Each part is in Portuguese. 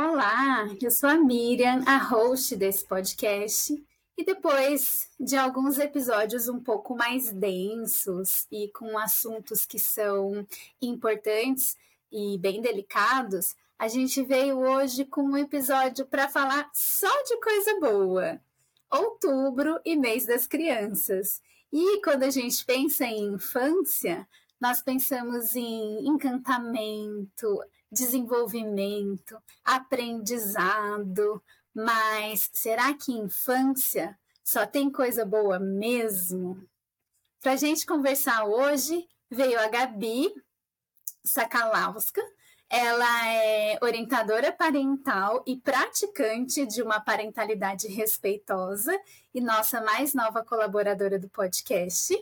Olá, eu sou a Miriam, a host desse podcast. E depois de alguns episódios um pouco mais densos e com assuntos que são importantes e bem delicados, a gente veio hoje com um episódio para falar só de coisa boa. Outubro e mês das crianças. E quando a gente pensa em infância, nós pensamos em encantamento, desenvolvimento, aprendizado, mas será que infância só tem coisa boa mesmo? Para a gente conversar hoje, veio a Gabi Sakalauska. Ela é orientadora parental e praticante de uma parentalidade respeitosa e nossa mais nova colaboradora do podcast.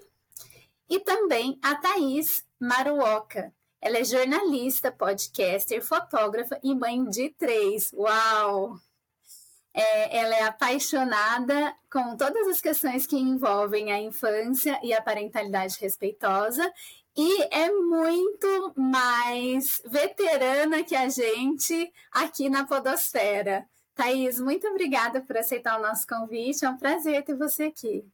E também a Thaís Maruoka, ela é jornalista, podcaster, fotógrafa e mãe de três. Uau! É, ela é apaixonada com todas as questões que envolvem a infância e a parentalidade respeitosa e é muito mais veterana que a gente aqui na Podosfera. Thaís, muito obrigada por aceitar o nosso convite. É um prazer ter você aqui.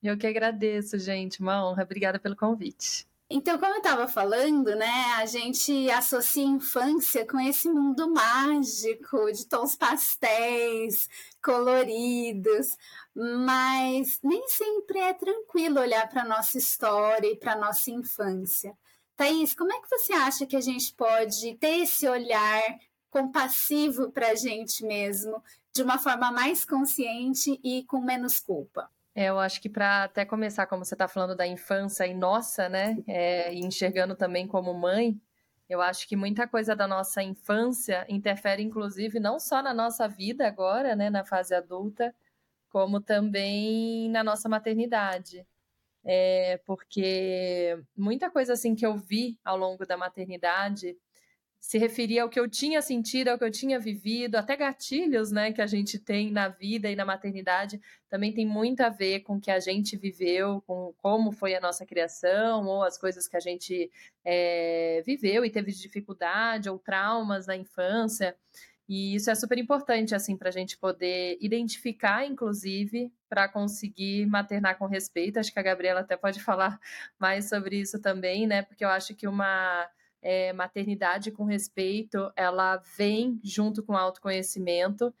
Eu que agradeço, gente. Uma honra. Obrigada pelo convite. Então, como eu estava falando, né, a gente associa a infância com esse mundo mágico de tons pastéis, coloridos, mas nem sempre é tranquilo olhar para a nossa história e para a nossa infância. Thaís, como é que você acha que a gente pode ter esse olhar compassivo para a gente mesmo, de uma forma mais consciente e com menos culpa? É, eu acho que para até começar, como você está falando da infância e nossa, né, é, e enxergando também como mãe, eu acho que muita coisa da nossa infância interfere, inclusive, não só na nossa vida agora, né, na fase adulta, como também na nossa maternidade. É, porque muita coisa assim que eu vi ao longo da maternidade se referia ao que eu tinha sentido, ao que eu tinha vivido, até gatilhos, né, que a gente tem na vida e na maternidade, também tem muito a ver com o que a gente viveu, com como foi a nossa criação, ou as coisas que a gente é, viveu e teve dificuldade, ou traumas na infância. E isso é super importante, assim, para a gente poder identificar, inclusive, para conseguir maternar com respeito. Acho que a Gabriela até pode falar mais sobre isso também, né? Porque eu acho que uma é, maternidade com respeito, ela vem junto com autoconhecimento.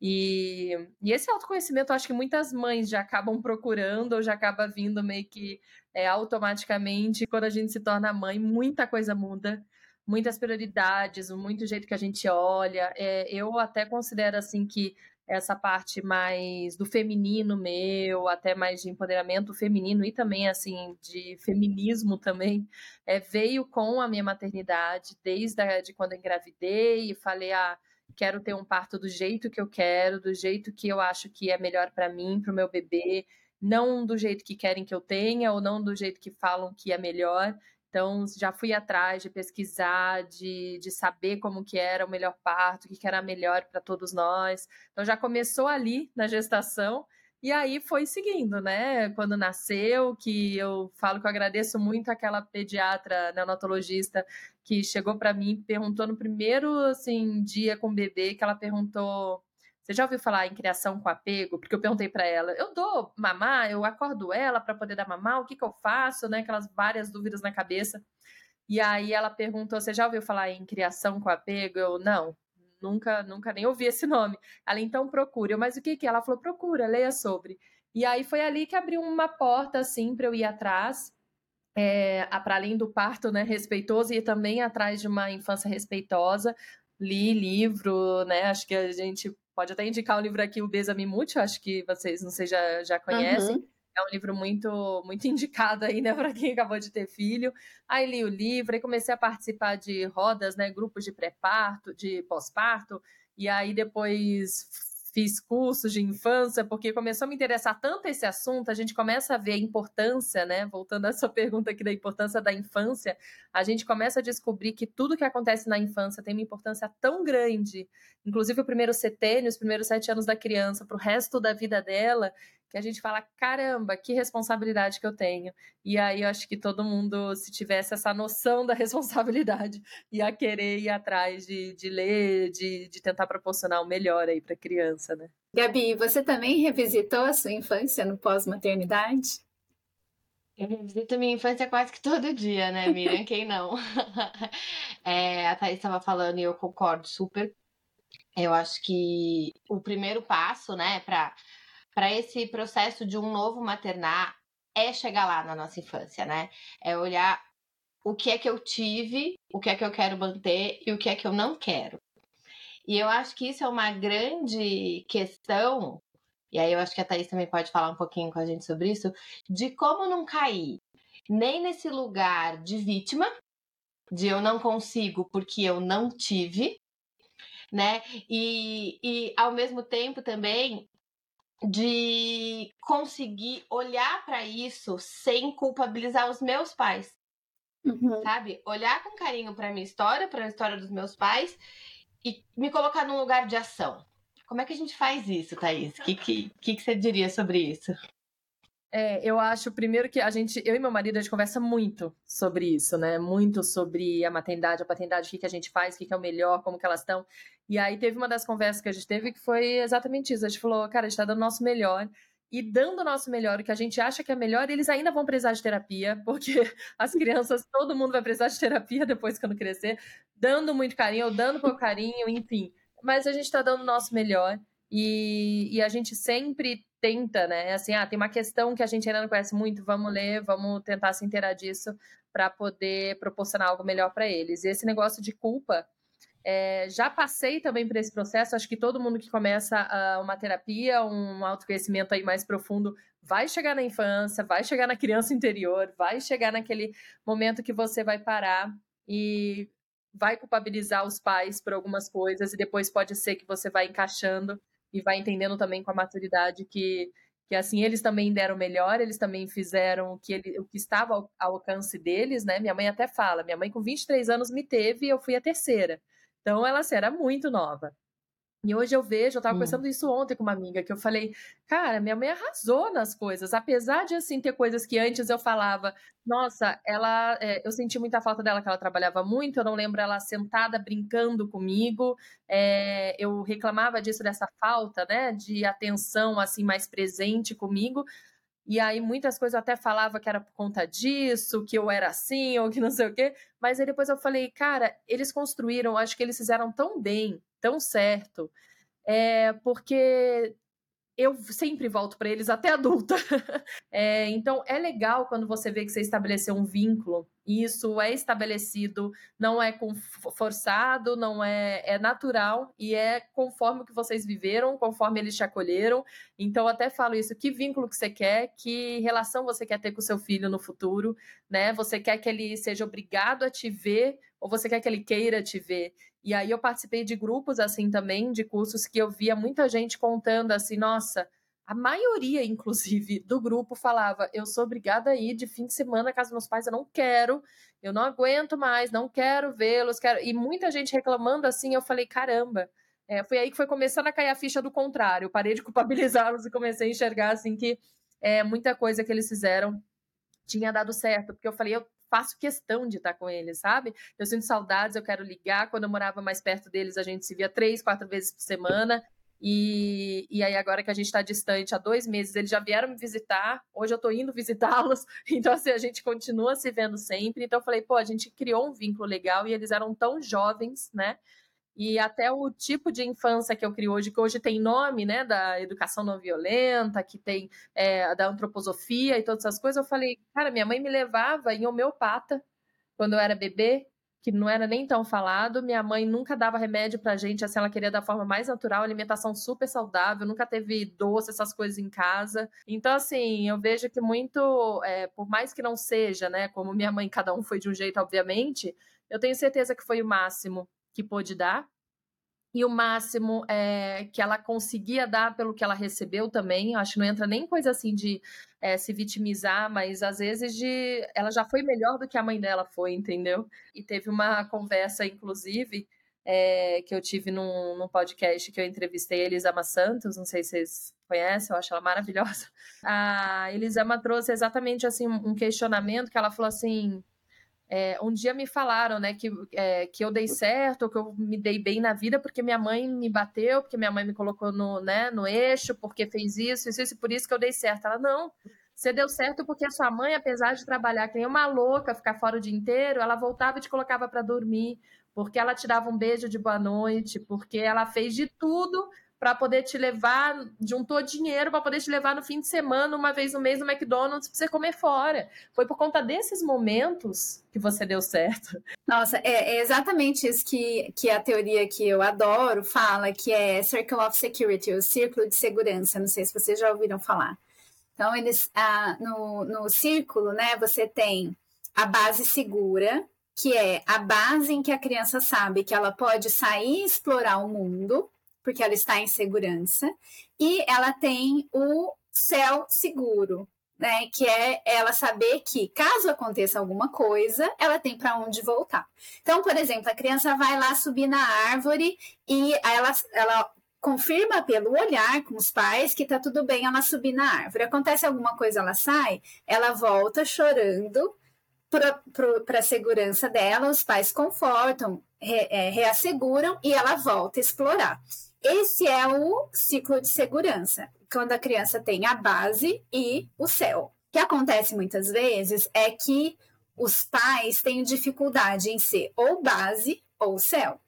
E, e esse autoconhecimento, eu acho que muitas mães já acabam procurando ou já acaba vindo meio que é, automaticamente. Quando a gente se torna mãe, muita coisa muda, muitas prioridades, muito jeito que a gente olha. É, eu até considero assim que essa parte mais do feminino meu, até mais de empoderamento feminino e também assim de feminismo também, é, veio com a minha maternidade, desde a, de quando eu engravidei e falei, ah, quero ter um parto do jeito que eu quero, do jeito que eu acho que é melhor para mim, para o meu bebê, não do jeito que querem que eu tenha ou não do jeito que falam que é melhor. Então, já fui atrás de pesquisar, de, de saber como que era o melhor parto, o que, que era melhor para todos nós. Então, já começou ali na gestação e aí foi seguindo, né? Quando nasceu, que eu falo que eu agradeço muito aquela pediatra neonatologista que chegou para mim perguntou no primeiro assim, dia com o bebê, que ela perguntou você já ouviu falar em criação com apego? Porque eu perguntei para ela, eu dou mamar, eu acordo ela para poder dar mamar, o que, que eu faço, né? Aquelas várias dúvidas na cabeça. E aí ela perguntou, você já ouviu falar em criação com apego? Eu, não, nunca, nunca nem ouvi esse nome. Ela, então procura. Eu, mas o que que? Ela falou, procura, leia sobre. E aí foi ali que abriu uma porta, assim, para eu ir atrás, é, para além do parto, né, respeitoso, e também atrás de uma infância respeitosa. Li livro, né, acho que a gente pode até indicar o livro aqui, o Besame Mútil, acho que vocês, não sei, já, já conhecem. Uhum. É um livro muito muito indicado aí, né, para quem acabou de ter filho. Aí li o livro, aí comecei a participar de rodas, né, grupos de pré-parto, de pós-parto, e aí depois fiz cursos de infância, porque começou a me interessar tanto esse assunto, a gente começa a ver a importância, né? Voltando à sua pergunta aqui da importância da infância, a gente começa a descobrir que tudo que acontece na infância tem uma importância tão grande, inclusive o primeiro setênio, os primeiros sete anos da criança, para o resto da vida dela, que a gente fala, caramba, que responsabilidade que eu tenho. E aí eu acho que todo mundo, se tivesse essa noção da responsabilidade, ia querer ir atrás de, de ler, de, de tentar proporcionar o melhor aí para a criança, né? Gabi, você também revisitou a sua infância no pós-maternidade? Eu revisito minha infância quase que todo dia, né, Miriam? Quem não? É, a Thaís estava falando e eu concordo super. Eu acho que o primeiro passo, né, para para esse processo de um novo maternar é chegar lá na nossa infância, né? É olhar o que é que eu tive, o que é que eu quero manter e o que é que eu não quero. E eu acho que isso é uma grande questão, e aí eu acho que a Thaís também pode falar um pouquinho com a gente sobre isso, de como não cair nem nesse lugar de vítima, de eu não consigo porque eu não tive, né? E, e ao mesmo tempo também de conseguir olhar para isso sem culpabilizar os meus pais. Uhum. Sabe? Olhar com carinho para minha história, para a história dos meus pais e me colocar num lugar de ação. Como é que a gente faz isso, Thaís? O que, que, que, que você diria sobre isso? É, eu acho, primeiro, que a gente, eu e meu marido, a gente conversa muito sobre isso, né? Muito sobre a maternidade, a paternidade, o que, que a gente faz, o que, que é o melhor, como que elas estão. E aí teve uma das conversas que a gente teve que foi exatamente isso. A gente falou, cara, a gente tá dando o nosso melhor. E dando o nosso melhor, o que a gente acha que é melhor, eles ainda vão precisar de terapia, porque as crianças, todo mundo vai precisar de terapia depois quando crescer, dando muito carinho, ou dando pouco carinho, enfim. Mas a gente tá dando o nosso melhor. E, e, a gente sempre tenta, né? Assim, ah, tem uma questão que a gente ainda não conhece muito, vamos ler, vamos tentar se inteirar disso para poder proporcionar algo melhor para eles. E esse negócio de culpa, é, já passei também por esse processo. Acho que todo mundo que começa uh, uma terapia, um autoconhecimento aí mais profundo, vai chegar na infância, vai chegar na criança interior, vai chegar naquele momento que você vai parar e vai culpabilizar os pais por algumas coisas, e depois pode ser que você vai encaixando e vai entendendo também com a maturidade que, que assim, eles também deram melhor, eles também fizeram o que, ele, o que estava ao, ao alcance deles, né? Minha mãe até fala, minha mãe com 23 anos me teve e eu fui a terceira. Então, ela assim, era muito nova. E hoje eu vejo, eu tava hum. pensando isso ontem com uma amiga, que eu falei, cara, minha mãe arrasou nas coisas, apesar de, assim, ter coisas que antes eu falava, nossa, ela, é, eu senti muita falta dela, que ela trabalhava muito, eu não lembro ela sentada brincando comigo, é, eu reclamava disso, dessa falta, né, de atenção, assim, mais presente comigo, e aí muitas coisas eu até falava que era por conta disso, que eu era assim, ou que não sei o quê, mas aí depois eu falei, cara, eles construíram, acho que eles fizeram tão bem, tão certo, é, porque eu sempre volto para eles até adulta. É, então é legal quando você vê que você estabeleceu um vínculo. Isso é estabelecido, não é forçado, não é, é natural e é conforme o que vocês viveram, conforme eles te acolheram. Então até falo isso: que vínculo que você quer, que relação você quer ter com seu filho no futuro, né? Você quer que ele seja obrigado a te ver ou você quer que ele queira te ver? E aí eu participei de grupos assim também, de cursos que eu via muita gente contando assim, nossa, a maioria, inclusive, do grupo falava: eu sou obrigada a ir de fim de semana na casa dos meus pais, eu não quero, eu não aguento mais, não quero vê-los, quero. E muita gente reclamando assim, eu falei: caramba. É, foi aí que foi começando a cair a ficha do contrário. Parei de culpabilizá-los e comecei a enxergar assim que é, muita coisa que eles fizeram tinha dado certo, porque eu falei, eu faço questão de estar com eles, sabe? Eu sinto saudades, eu quero ligar. Quando eu morava mais perto deles, a gente se via três, quatro vezes por semana. E, e aí, agora que a gente está distante há dois meses, eles já vieram me visitar. Hoje eu estou indo visitá-los. Então, assim, a gente continua se vendo sempre. Então, eu falei, pô, a gente criou um vínculo legal e eles eram tão jovens, né? E até o tipo de infância que eu crio hoje, que hoje tem nome, né, da educação não violenta, que tem é, da antroposofia e todas essas coisas, eu falei, cara, minha mãe me levava em homeopata quando eu era bebê, que não era nem tão falado. Minha mãe nunca dava remédio pra gente, assim, ela queria da forma mais natural, alimentação super saudável, nunca teve doce, essas coisas em casa. Então, assim, eu vejo que muito, é, por mais que não seja, né, como minha mãe, cada um foi de um jeito, obviamente, eu tenho certeza que foi o máximo que pôde dar. e o máximo é, que ela conseguia dar pelo que ela recebeu também. Acho que não entra nem coisa assim de é, se vitimizar, mas às vezes de ela já foi melhor do que a mãe dela foi, entendeu? E teve uma conversa, inclusive, é, que eu tive num, num, podcast que eu entrevistei a Elisama Santos, não sei se vocês conhecem, eu acho ela maravilhosa. A Elisama trouxe exatamente assim um questionamento que ela falou assim é, um dia me falaram, né, que, é, que eu dei certo, que eu me dei bem na vida porque minha mãe me bateu, porque minha mãe me colocou no, né, no eixo, porque fez isso, isso, isso, e por isso que eu dei certo. Ela, não, você deu certo porque a sua mãe, apesar de trabalhar que nem uma louca, ficar fora o dia inteiro, ela voltava e te colocava para dormir, porque ela te dava um beijo de boa noite, porque ela fez de tudo para poder te levar, juntou dinheiro para poder te levar no fim de semana, uma vez no mês no McDonald's para você comer fora. Foi por conta desses momentos que você deu certo. Nossa, é, é, exatamente isso que, que a teoria que eu adoro fala, que é Circle of Security, o círculo de segurança. Não sei se vocês já ouviram falar. Então, eles, ah, no, no círculo, né, você tem a base segura, que é a base em que a criança sabe que ela pode sair e explorar o mundo, porque ela está em segurança, e ela tem o céu seguro, né, que é ela saber que caso aconteça alguma coisa, ela tem para onde voltar. Então, por exemplo, a criança vai lá subir na árvore e ela, ela confirma pelo olhar com os pais que tá tudo bem ela subir na árvore. Acontece alguma coisa, ela sai, ela volta chorando para a segurança dela, os pais confortam, re, é, reasseguram e ela volta a explorar. Esse é o ciclo de segurança, quando a criança tem a base e o céu. O que acontece muitas vezes é que os pais têm dificuldade em ser ou base ou céu.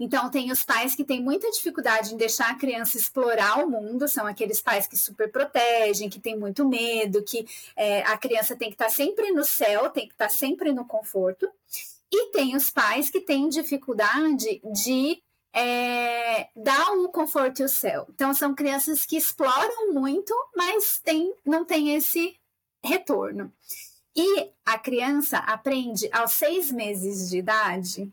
Então, tem os pais que têm muita dificuldade em deixar a criança explorar o mundo, são aqueles pais que super protegem, que têm muito medo, que é, a criança tem que estar sempre no céu, tem que estar sempre no conforto. E tem os pais que têm dificuldade de é, dá o conforto e o céu. Então, são crianças que exploram muito, mas tem, não tem esse retorno. E a criança aprende aos seis meses de idade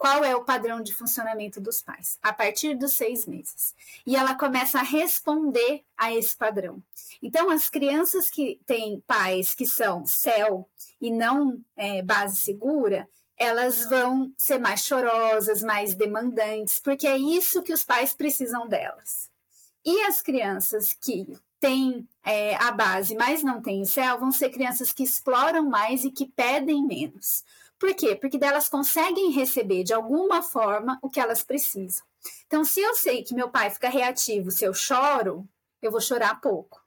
qual é o padrão de funcionamento dos pais, a partir dos seis meses. E ela começa a responder a esse padrão. Então, as crianças que têm pais que são céu e não é, base segura, elas vão ser mais chorosas, mais demandantes, porque é isso que os pais precisam delas. E as crianças que têm é, a base, mas não têm o céu, vão ser crianças que exploram mais e que pedem menos. Por quê? Porque delas conseguem receber de alguma forma o que elas precisam. Então, se eu sei que meu pai fica reativo se eu choro, eu vou chorar pouco.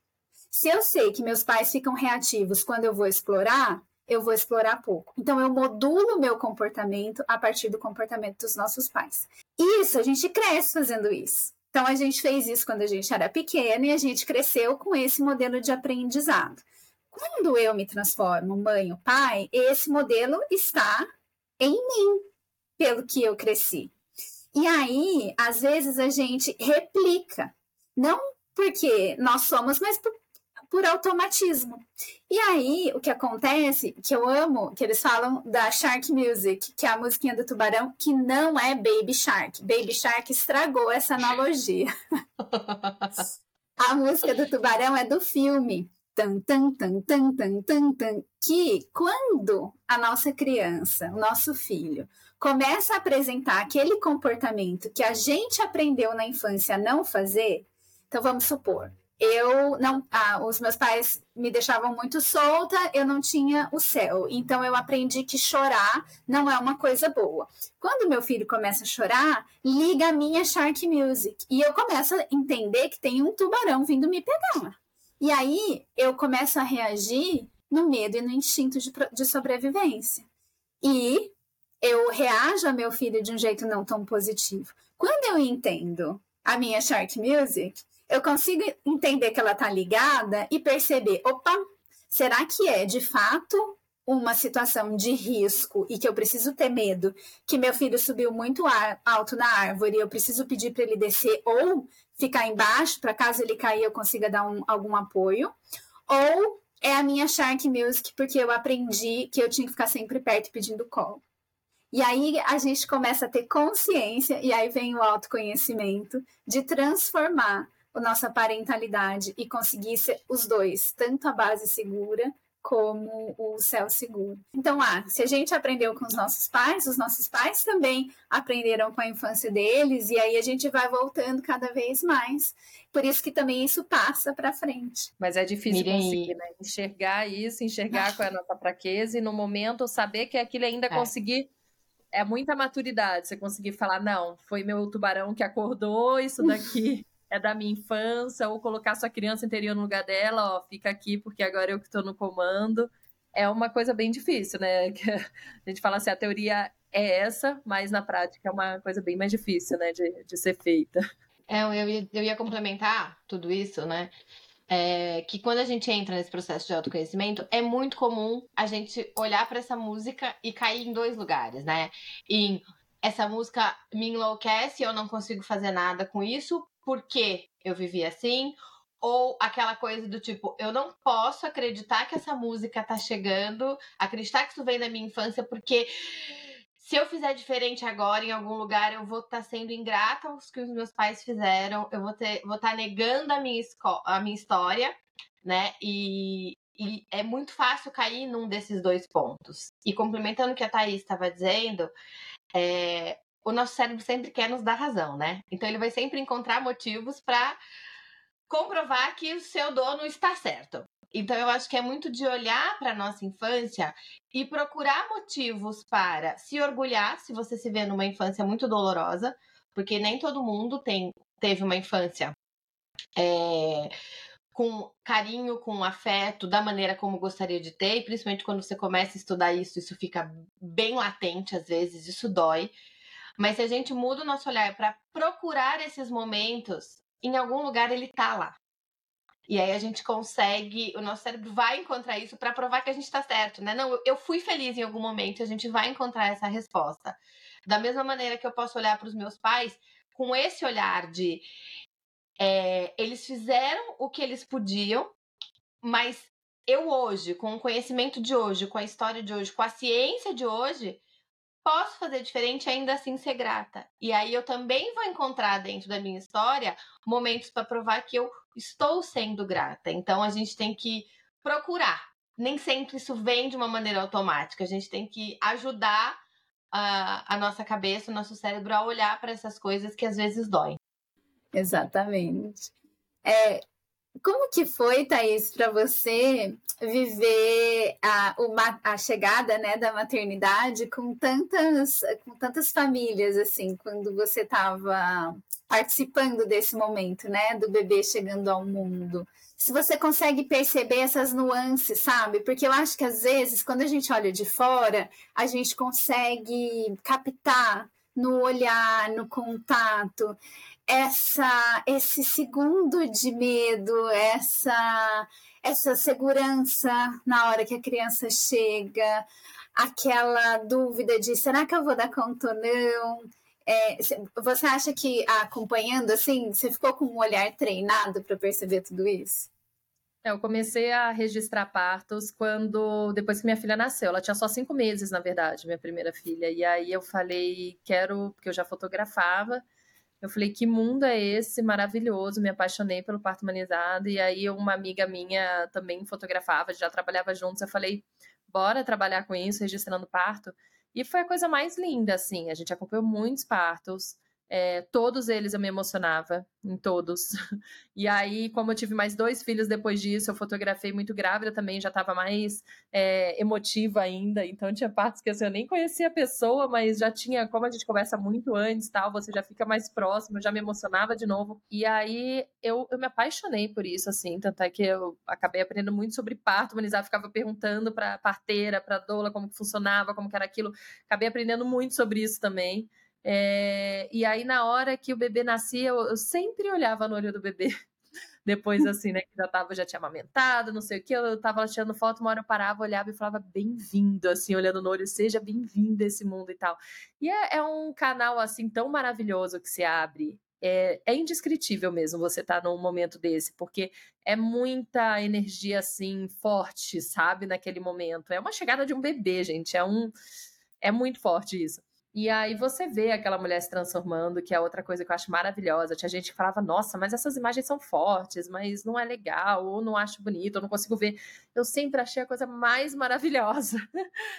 Se eu sei que meus pais ficam reativos quando eu vou explorar, eu vou explorar pouco. Então, eu modulo meu comportamento a partir do comportamento dos nossos pais. Isso, a gente cresce fazendo isso. Então, a gente fez isso quando a gente era pequeno e a gente cresceu com esse modelo de aprendizado. Quando eu me transformo mãe ou pai, esse modelo está em mim, pelo que eu cresci. E aí, às vezes, a gente replica. Não porque nós somos, mas por por automatismo. E aí, o que acontece, que eu amo, que eles falam da Shark Music, que é a musiquinha do tubarão, que não é Baby Shark. Baby Shark estragou essa analogia. a música do tubarão é do filme. Tan, tan, tan, tan, tan, tan, tan, que quando a nossa criança, o nosso filho, começa a apresentar aquele comportamento que a gente aprendeu na infância a não fazer, então vamos supor, eu não, ah, os meus pais me deixavam muito solta, eu não tinha o céu. Então eu aprendi que chorar não é uma coisa boa. Quando meu filho começa a chorar, liga a minha Shark Music e eu começo a entender que tem um tubarão vindo me pegar. E aí eu começo a reagir no medo e no instinto de, de sobrevivência. E eu reajo a meu filho de um jeito não tão positivo. Quando eu entendo a minha Shark Music, eu consigo entender que ela está ligada e perceber, opa, será que é de fato uma situação de risco e que eu preciso ter medo que meu filho subiu muito alto na árvore e eu preciso pedir para ele descer ou ficar embaixo para caso ele cair eu consiga dar um, algum apoio ou é a minha Shark Music porque eu aprendi que eu tinha que ficar sempre perto pedindo colo. E aí a gente começa a ter consciência, e aí vem o autoconhecimento de transformar a nossa parentalidade e conseguir ser os dois, tanto a base segura como o céu seguro. Então, ah, se a gente aprendeu com os nossos pais, os nossos pais também aprenderam com a infância deles, e aí a gente vai voltando cada vez mais. Por isso que também isso passa para frente. Mas é difícil conseguir, né? Enxergar isso, enxergar qual é a nossa fraqueza e no momento saber que aquilo ainda É. conseguir. É muita maturidade você conseguir falar, não, foi meu tubarão que acordou, isso daqui é da minha infância, ou colocar sua criança interior no lugar dela, ó, fica aqui porque agora eu que tô no comando. É uma coisa bem difícil, né? A gente fala assim, a teoria é essa, mas na prática é uma coisa bem mais difícil, né, de, de ser feita. É, eu ia, eu ia complementar tudo isso, né? É, que quando a gente entra nesse processo de autoconhecimento, é muito comum a gente olhar para essa música e cair em dois lugares, né? Em essa música me enlouquece, eu não consigo fazer nada com isso, porque eu vivi assim, ou aquela coisa do tipo, eu não posso acreditar que essa música tá chegando, acreditar que isso vem da minha infância, porque se eu fizer diferente agora em algum lugar, eu vou estar sendo ingrata aos que os meus pais fizeram, eu vou ter, vou estar negando a minha, a minha história, né? E, e é muito fácil cair num desses dois pontos. E complementando o que a Thaís estava dizendo, é, o nosso cérebro sempre quer nos dar razão, né? Então ele vai sempre encontrar motivos para comprovar que o seu dono está certo. Então eu acho que é muito de olhar para nossa infância e procurar motivos para se orgulhar se você se vê numa infância muito dolorosa, porque nem todo mundo tem, teve uma infância é, com carinho, com afeto, da maneira como gostaria de ter, e principalmente quando você começa a estudar isso, isso fica bem latente às vezes, isso dói. Mas se a gente muda o nosso olhar para procurar esses momentos, em algum lugar ele tá lá. E aí a gente consegue, o nosso cérebro vai encontrar isso para provar que a gente está certo, né? Não, eu- fui feliz em algum momento, a gente vai encontrar essa resposta. Da mesma maneira que eu posso olhar para os meus pais com esse olhar de é, eles fizeram o que eles podiam, mas eu hoje, com o conhecimento de hoje, com a história de hoje, com a ciência de hoje, posso fazer diferente ainda assim ser grata. E aí eu também vou encontrar dentro da minha história momentos para provar que eu estou sendo grata. Então a gente tem que procurar. Nem sempre isso vem de uma maneira automática. A gente tem que ajudar a, a nossa cabeça, o nosso cérebro a olhar para essas coisas que às vezes doem. Exatamente. É, como que foi, Thaís, para você viver a, uma, a chegada né, da maternidade com tantas, com tantas famílias, assim, quando você estava participando desse momento, né, do bebê chegando ao mundo? Se você consegue perceber essas nuances, sabe? Porque eu acho que às vezes, quando a gente olha de fora, a gente consegue captar no olhar, no contato, essa esse segundo de medo, essa essa segurança na hora que a criança chega, aquela dúvida de será que eu vou dar conta ou não? É, você acha que acompanhando assim, você ficou com um olhar treinado para perceber tudo isso? É, eu comecei a registrar partos quando depois que minha filha nasceu. Ela tinha só cinco meses, na verdade, minha primeira filha. E aí eu falei, quero, porque eu já fotografava. Eu falei, que mundo é esse maravilhoso? Me apaixonei pelo parto humanizado. E aí uma amiga minha também fotografava, já trabalhava juntos. Eu falei, bora trabalhar com isso, registrando parto. E foi a coisa mais linda, assim. A gente acompanhou muitos partos. É, todos eles eu me emocionava, em todos. E aí, como eu tive mais dois filhos depois disso, eu fotografei muito grávida também, já estava mais é, emotiva ainda. Então, tinha partes que assim, eu nem conhecia a pessoa, mas já tinha, como a gente conversa muito antes, tal, você já fica mais próximo, já me emocionava de novo. E aí, eu, eu me apaixonei por isso, assim. Tanto é que eu acabei aprendendo muito sobre parto humanizado, ficava perguntando para parteira, para doula, como que funcionava, como que era aquilo. Acabei aprendendo muito sobre isso também. É, e aí, na hora que o bebê nascia, eu, eu, sempre olhava no olho do bebê. Depois, assim, né, que já tava, já tinha amamentado, não sei o que, eu tava tirando foto, uma hora eu parava, olhava e falava bem-vindo, assim, olhando no olho, seja bem-vindo a esse mundo e tal. E é, é, um canal, assim, tão maravilhoso que se abre. É, é indescritível mesmo você estar tá num momento desse, porque é muita energia, assim, forte, sabe, naquele momento. É uma chegada de um bebê, gente, é um É muito forte isso. E aí você vê aquela mulher se transformando, que é outra coisa que eu acho maravilhosa. Tinha gente que falava, nossa, mas essas imagens são fortes, mas não é legal, ou não acho bonito, ou não consigo ver. Eu sempre achei a coisa mais maravilhosa.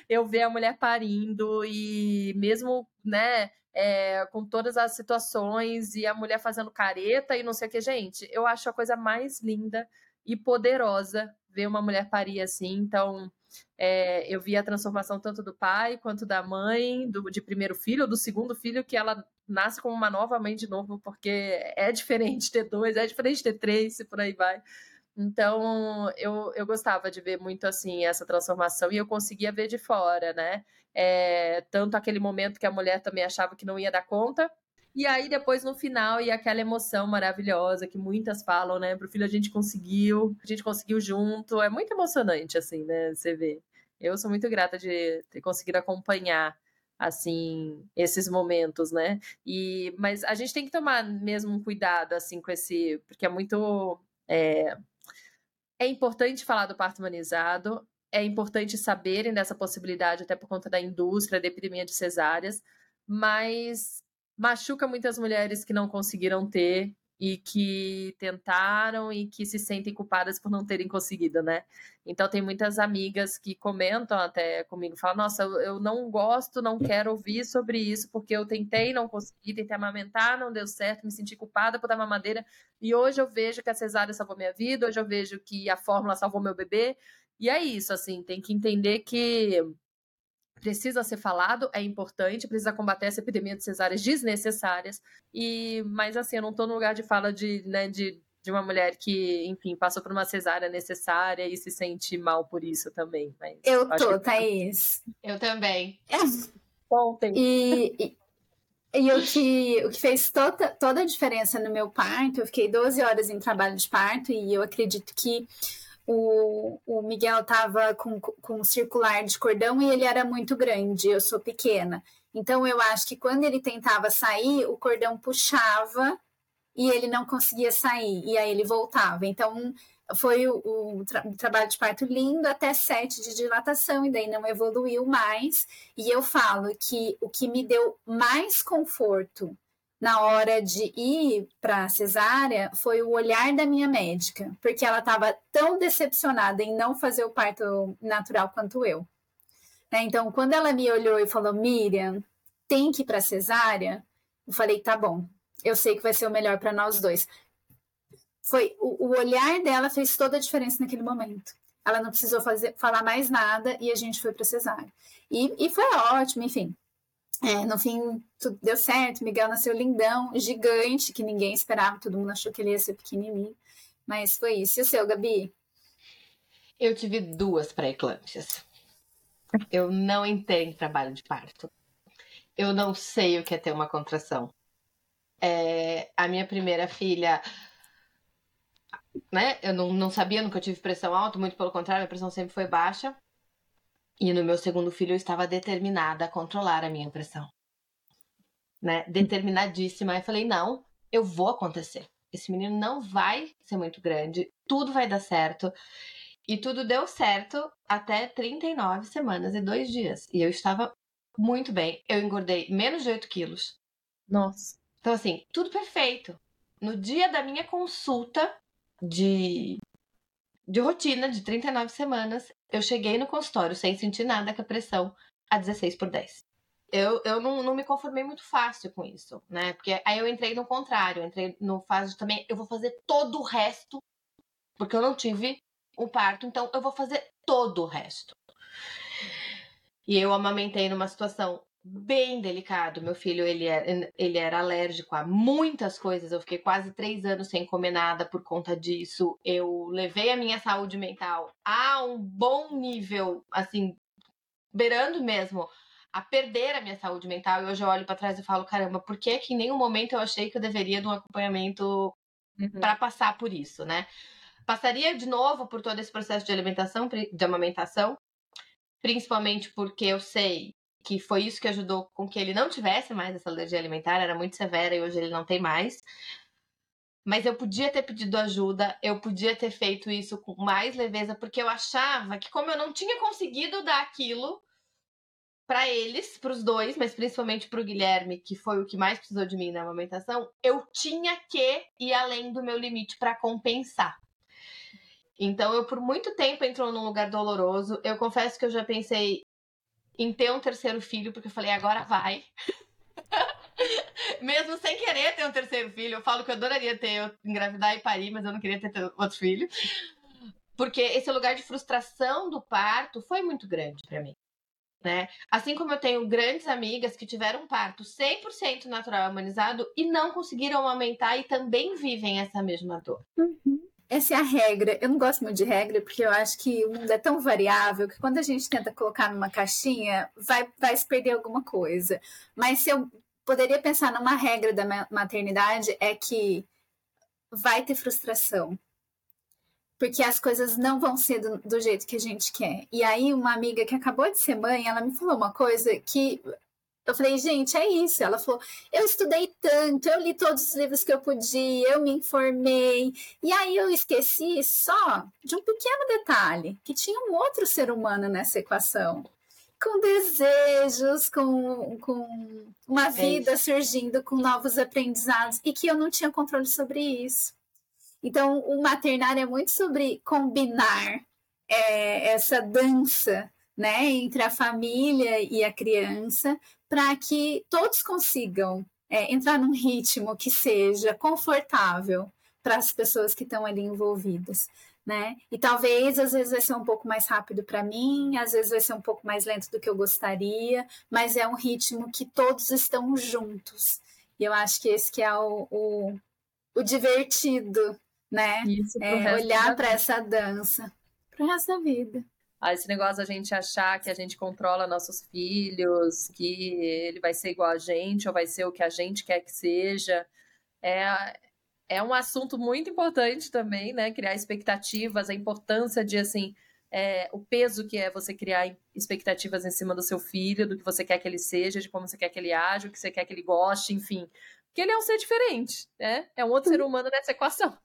Eu ver a mulher parindo e mesmo, né, é, com todas as situações e a mulher fazendo careta e não sei o que, gente, eu acho a coisa mais linda e poderosa ver uma mulher parir assim. Então, é, eu vi a transformação tanto do pai quanto da mãe, do, de primeiro filho, do segundo filho, que ela nasce como uma nova mãe de novo, porque é diferente ter dois, é diferente ter três, e por aí vai. Então, eu, eu gostava de ver muito assim essa transformação e eu conseguia ver de fora, né? É, tanto aquele momento que a mulher também achava que não ia dar conta, e aí, depois, no final, e aquela emoção maravilhosa que muitas falam, né? Pro filho a gente conseguiu, a gente conseguiu junto. É muito emocionante, assim, né? Você vê. Eu sou muito grata de ter conseguido acompanhar assim esses momentos, né? E mas a gente tem que tomar mesmo um cuidado assim com esse, porque é muito é, é importante falar do parto humanizado, é importante saberem dessa possibilidade até por conta da indústria da epidemia de cesáreas, mas machuca muitas mulheres que não conseguiram ter e que tentaram e que se sentem culpadas por não terem conseguido, né? Então tem muitas amigas que comentam até comigo, falam, nossa, eu não gosto, não quero ouvir sobre isso, porque eu tentei, não consegui, tentei amamentar, não deu certo, me senti culpada por dar mamadeira, e hoje eu vejo que a cesárea salvou minha vida, hoje eu vejo que a fórmula salvou meu bebê, e é isso, assim, tem que entender que precisa ser falado, é importante, precisa combater essa epidemia de cesáreas desnecessárias. E, mas assim, eu não estou no lugar de fala de, né, de, de uma mulher que, enfim, passou por uma cesárea necessária e se sente mal por isso também. Mas eu tô, que... Thaís. Eu também. É. Ontem. E, e, e o, que, o que fez toda, toda a diferença no meu parto, eu fiquei 12 horas em trabalho de parto e eu acredito que o, o Miguel estava com, com um circular de cordão e ele era muito grande, eu sou pequena. Então eu acho que quando ele tentava sair, o cordão puxava e ele não conseguia sair, e aí ele voltava. Então foi o, o, tra o trabalho de parto lindo até sete de dilatação, e daí não evoluiu mais. E eu falo que o que me deu mais conforto na hora de ir para cesárea foi o olhar da minha médica, porque ela estava tão decepcionada em não fazer o parto natural quanto eu. Né? Então, quando ela me olhou e falou, Miriam, tem que ir para cesárea, eu falei, tá bom, eu sei que vai ser o melhor para nós dois. Foi o, o, olhar dela fez toda a diferença naquele momento. Ela não precisou fazer, falar mais nada e a gente foi para cesárea. E, e foi ótimo, enfim. É, no fim, tudo deu certo. Miguel nasceu lindão, gigante, que ninguém esperava, todo mundo achou que ele ia ser pequenininho. Mas foi isso. E o seu, Gabi? Eu tive duas pré-eclâmpsias. Eu não entrei em trabalho de parto. Eu não sei o que é ter uma contração. É, a minha primeira filha, né? Eu não, não sabia, nunca tive pressão alta, muito pelo contrário, a pressão sempre foi baixa. E no meu segundo filho eu estava determinada a controlar a minha pressão. Né? Determinadíssima. Eu falei: não, eu vou acontecer. Esse menino não vai ser muito grande, tudo vai dar certo. E tudo deu certo até 39 semanas e dois dias. E eu estava muito bem. Eu engordei menos de 8 quilos. Nossa. Então, assim, tudo perfeito. No dia da minha consulta de de rotina de 39 semanas, eu cheguei no consultório sem sentir nada com a pressão a 16 por 10. Eu, eu não, não me conformei muito fácil com isso, né? Porque aí eu entrei no contrário, eu entrei no fase de também, eu vou fazer todo o resto, porque eu não tive o parto, então eu vou fazer todo o resto. E eu amamentei numa situação bem delicado. Meu filho, ele era, é, ele era alérgico a muitas coisas. Eu fiquei quase três anos sem comer nada por conta disso. Eu levei a minha saúde mental a um bom nível, assim, beirando mesmo a perder a minha saúde mental. E hoje eu olho para trás e falo, caramba, por que que em nenhum momento eu achei que eu deveria de um acompanhamento uhum. para passar por isso, né? Passaria de novo por todo esse processo de alimentação, de amamentação, principalmente porque eu sei que foi isso que ajudou com que ele não tivesse mais essa alergia alimentar, era muito severa e hoje ele não tem mais. Mas eu podia ter pedido ajuda, eu podia ter feito isso com mais leveza, porque eu achava que, como eu não tinha conseguido dar aquilo, para eles, para os dois, mas principalmente para o Guilherme, que foi o que mais precisou de mim na amamentação, eu tinha que ir além do meu limite para compensar. Então, eu por muito tempo entrou num lugar doloroso. Eu confesso que eu já pensei em ter um terceiro filho, porque eu falei, agora vai. Mesmo sem querer ter um terceiro filho, eu falo que eu adoraria ter engravidar e parir, mas eu não queria ter outro filho. Porque esse lugar de frustração do parto foi muito grande para mim. Né? Assim como eu tenho grandes amigas que tiveram um parto 100% natural humanizado e não conseguiram amamentar e também vivem essa mesma dor. Uhum. Essa é a regra. Eu não gosto muito de regra porque eu acho que o mundo é tão variável que quando a gente tenta colocar numa caixinha, vai, vai se perder alguma coisa. Mas se eu poderia pensar numa regra da maternidade é que vai ter frustração porque as coisas não vão ser do, do, jeito que a gente quer. E aí, uma amiga que acabou de ser mãe, ela me falou uma coisa que eu falei, gente, é isso. Ela falou, eu estudei tanto, eu li todos os livros que eu podia, eu me informei. E aí eu esqueci só de um pequeno detalhe, que tinha um outro ser humano nessa equação. Com desejos, com, com uma é vida surgindo, com novos aprendizados, e que eu não tinha controle sobre isso. Então, o maternário é muito sobre combinar é, essa dança né, entre a família e a criança, para que todos consigam é, entrar num ritmo que seja confortável para as pessoas que estão ali envolvidas. Né? E talvez às vezes vai ser um pouco mais rápido para mim, às vezes vai ser um pouco mais lento do que eu gostaria, mas é um ritmo que todos estão juntos. E eu acho que esse que é o, o, o divertido né? Isso, é, olhar para essa dança pro resto da vida. Ah, esse negócio da gente achar que a gente controla nossos filhos, que ele vai ser igual a gente, ou vai ser o que a gente quer que seja, é, é um assunto muito importante também, né? Criar expectativas, a importância de, assim, é, o peso que é você criar expectativas em cima do seu filho, do que você quer que ele seja, de como você quer que ele age, o que você quer que ele goste, enfim. Porque ele é um ser diferente, né? É um outro ser humano nessa equação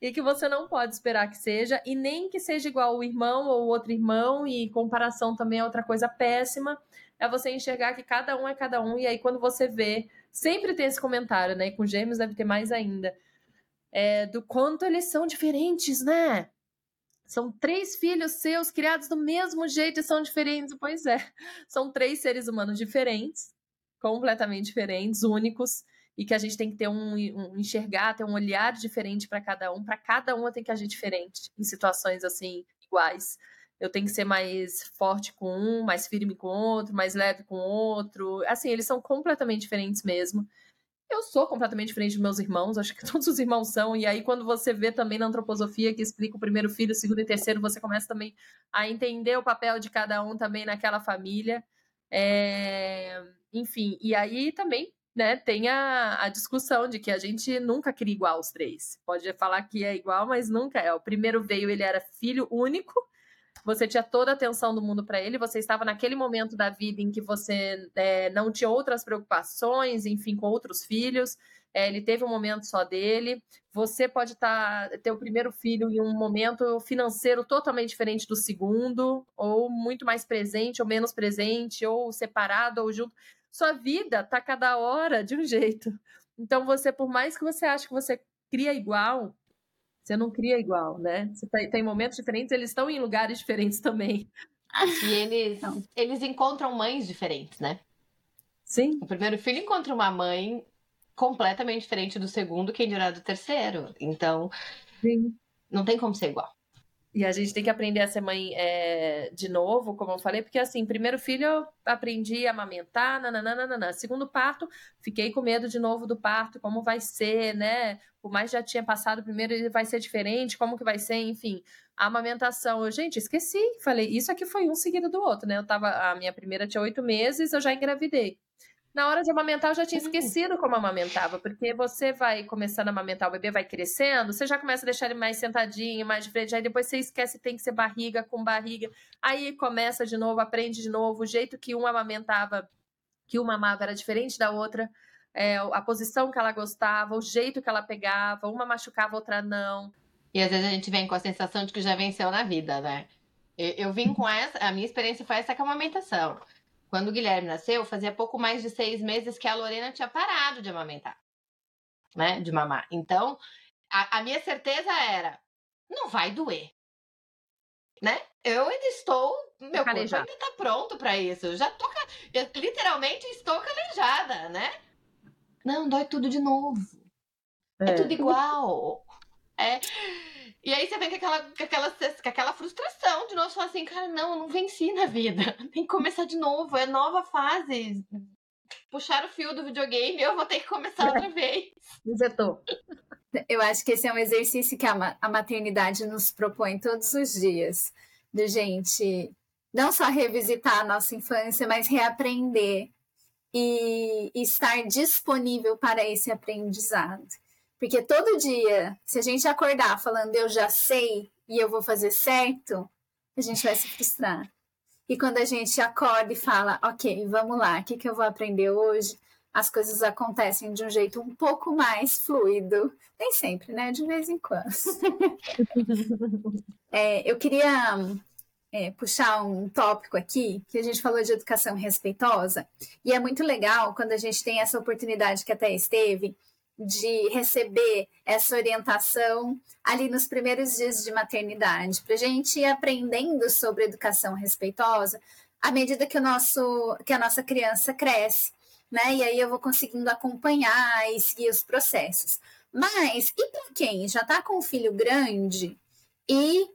e que você não pode esperar que seja, e nem que seja igual o irmão ou outro irmão, e comparação também é outra coisa péssima. É você enxergar que cada um é cada um, e aí quando você vê, sempre tem esse comentário, né? E com gêmeos deve ter mais ainda. É, do quanto eles são diferentes, né? São três filhos seus criados do mesmo jeito e são diferentes. Pois é, são três seres humanos diferentes, completamente diferentes, únicos, e que a gente tem que ter um, um enxergar, ter um olhar diferente para cada um. Para cada um eu tenho que agir diferente em situações assim iguais. Eu tenho que ser mais forte com um, mais firme com outro, mais leve com outro. Assim, eles são completamente diferentes mesmo. Eu sou completamente diferente dos meus irmãos, acho que todos os irmãos são. E aí, quando você vê também na antroposofia que explica o primeiro filho, o segundo e terceiro, você começa também a entender o papel de cada um também naquela família. É... Enfim, e aí também né, tem a, a, discussão de que a gente nunca cria igual os três. Pode falar que é igual, mas nunca é. O primeiro veio, ele era filho único, você tinha toda a atenção do mundo para ele, você estava naquele momento da vida em que você é, não tinha outras preocupações, enfim, com outros filhos. É, ele teve um momento só dele. Você pode tá, ter o primeiro filho em um momento financeiro totalmente diferente do segundo, ou muito mais presente, ou menos presente, ou separado, ou junto sua vida tá cada hora de um jeito. Então você, por mais que você ache que você cria igual, você não cria igual, né? Você tá, tem momentos diferentes, eles estão em lugares diferentes também. E eles, eles encontram mães diferentes, né? Sim. O primeiro filho encontra uma mãe completamente diferente do segundo, quem dirá do terceiro. Então, Sim. não tem como ser igual. E a gente tem que aprender a ser mãe é, de novo, como eu falei, porque assim, primeiro filho eu aprendi a amamentar, nananana. Segundo parto, fiquei com medo de novo do parto, como vai ser, né? Por mais já tinha passado primeiro, ele vai ser diferente, como que vai ser, enfim. A amamentação, eu, gente, esqueci. Falei, isso aqui foi um seguido do outro, né? Eu tava, a minha primeira tinha oito meses, eu já engravidei. Na hora de amamentar, eu já tinha esquecido como amamentava, porque você vai começando a amamentar, o bebê vai crescendo, você já começa a deixar ele mais sentadinho, mais de frente, aí depois você esquece tem que ser barriga com barriga, aí começa de novo, aprende de novo, o jeito que um amamentava, que uma amava era diferente da outra, é, a posição que ela gostava, o jeito que ela pegava, uma machucava, outra não. E às vezes a gente vem com a sensação de que já venceu na vida, né? Eu, eu vim com essa, a minha experiência foi essa com a amamentação Quando o Guilherme nasceu, fazia pouco mais de seis meses que a Lorena tinha parado de amamentar, né? De mamar. Então, a, a minha certeza era: não vai doer, né? Eu ainda estou, meu corpo Calejada. ainda tá pronto para isso. Eu já tô, eu literalmente estou calejada, né? Não, dói tudo de novo. É, É. tudo igual. É. E aí você vem com aquela, com, aquela, com aquela frustração de novo, falar assim, cara, não, eu não venci na vida. Tem que começar de novo, é nova fase. Puxar o fio do videogame, eu vou ter que começar outra vez. Injetou. Eu acho que esse é um exercício que a, a maternidade nos propõe todos os dias. De gente não só revisitar a nossa infância, mas reaprender e estar disponível para esse aprendizado. Porque todo dia, se a gente acordar falando eu já sei e eu vou fazer certo, a gente vai se frustrar. E quando a gente acorda e fala, ok, vamos lá, o que, que eu vou aprender hoje? As coisas acontecem de um jeito um pouco mais fluido. Nem sempre, né? De vez em quando. É, eu queria é, puxar um tópico aqui, que a gente falou de educação respeitosa, e é muito legal quando a gente tem essa oportunidade que até esteve de receber essa orientação ali nos primeiros dias de maternidade, para a gente ir aprendendo sobre educação respeitosa à medida que, o nosso, que a nossa criança cresce, né? E aí eu vou conseguindo acompanhar e seguir os processos. Mas e para quem já está com um filho grande e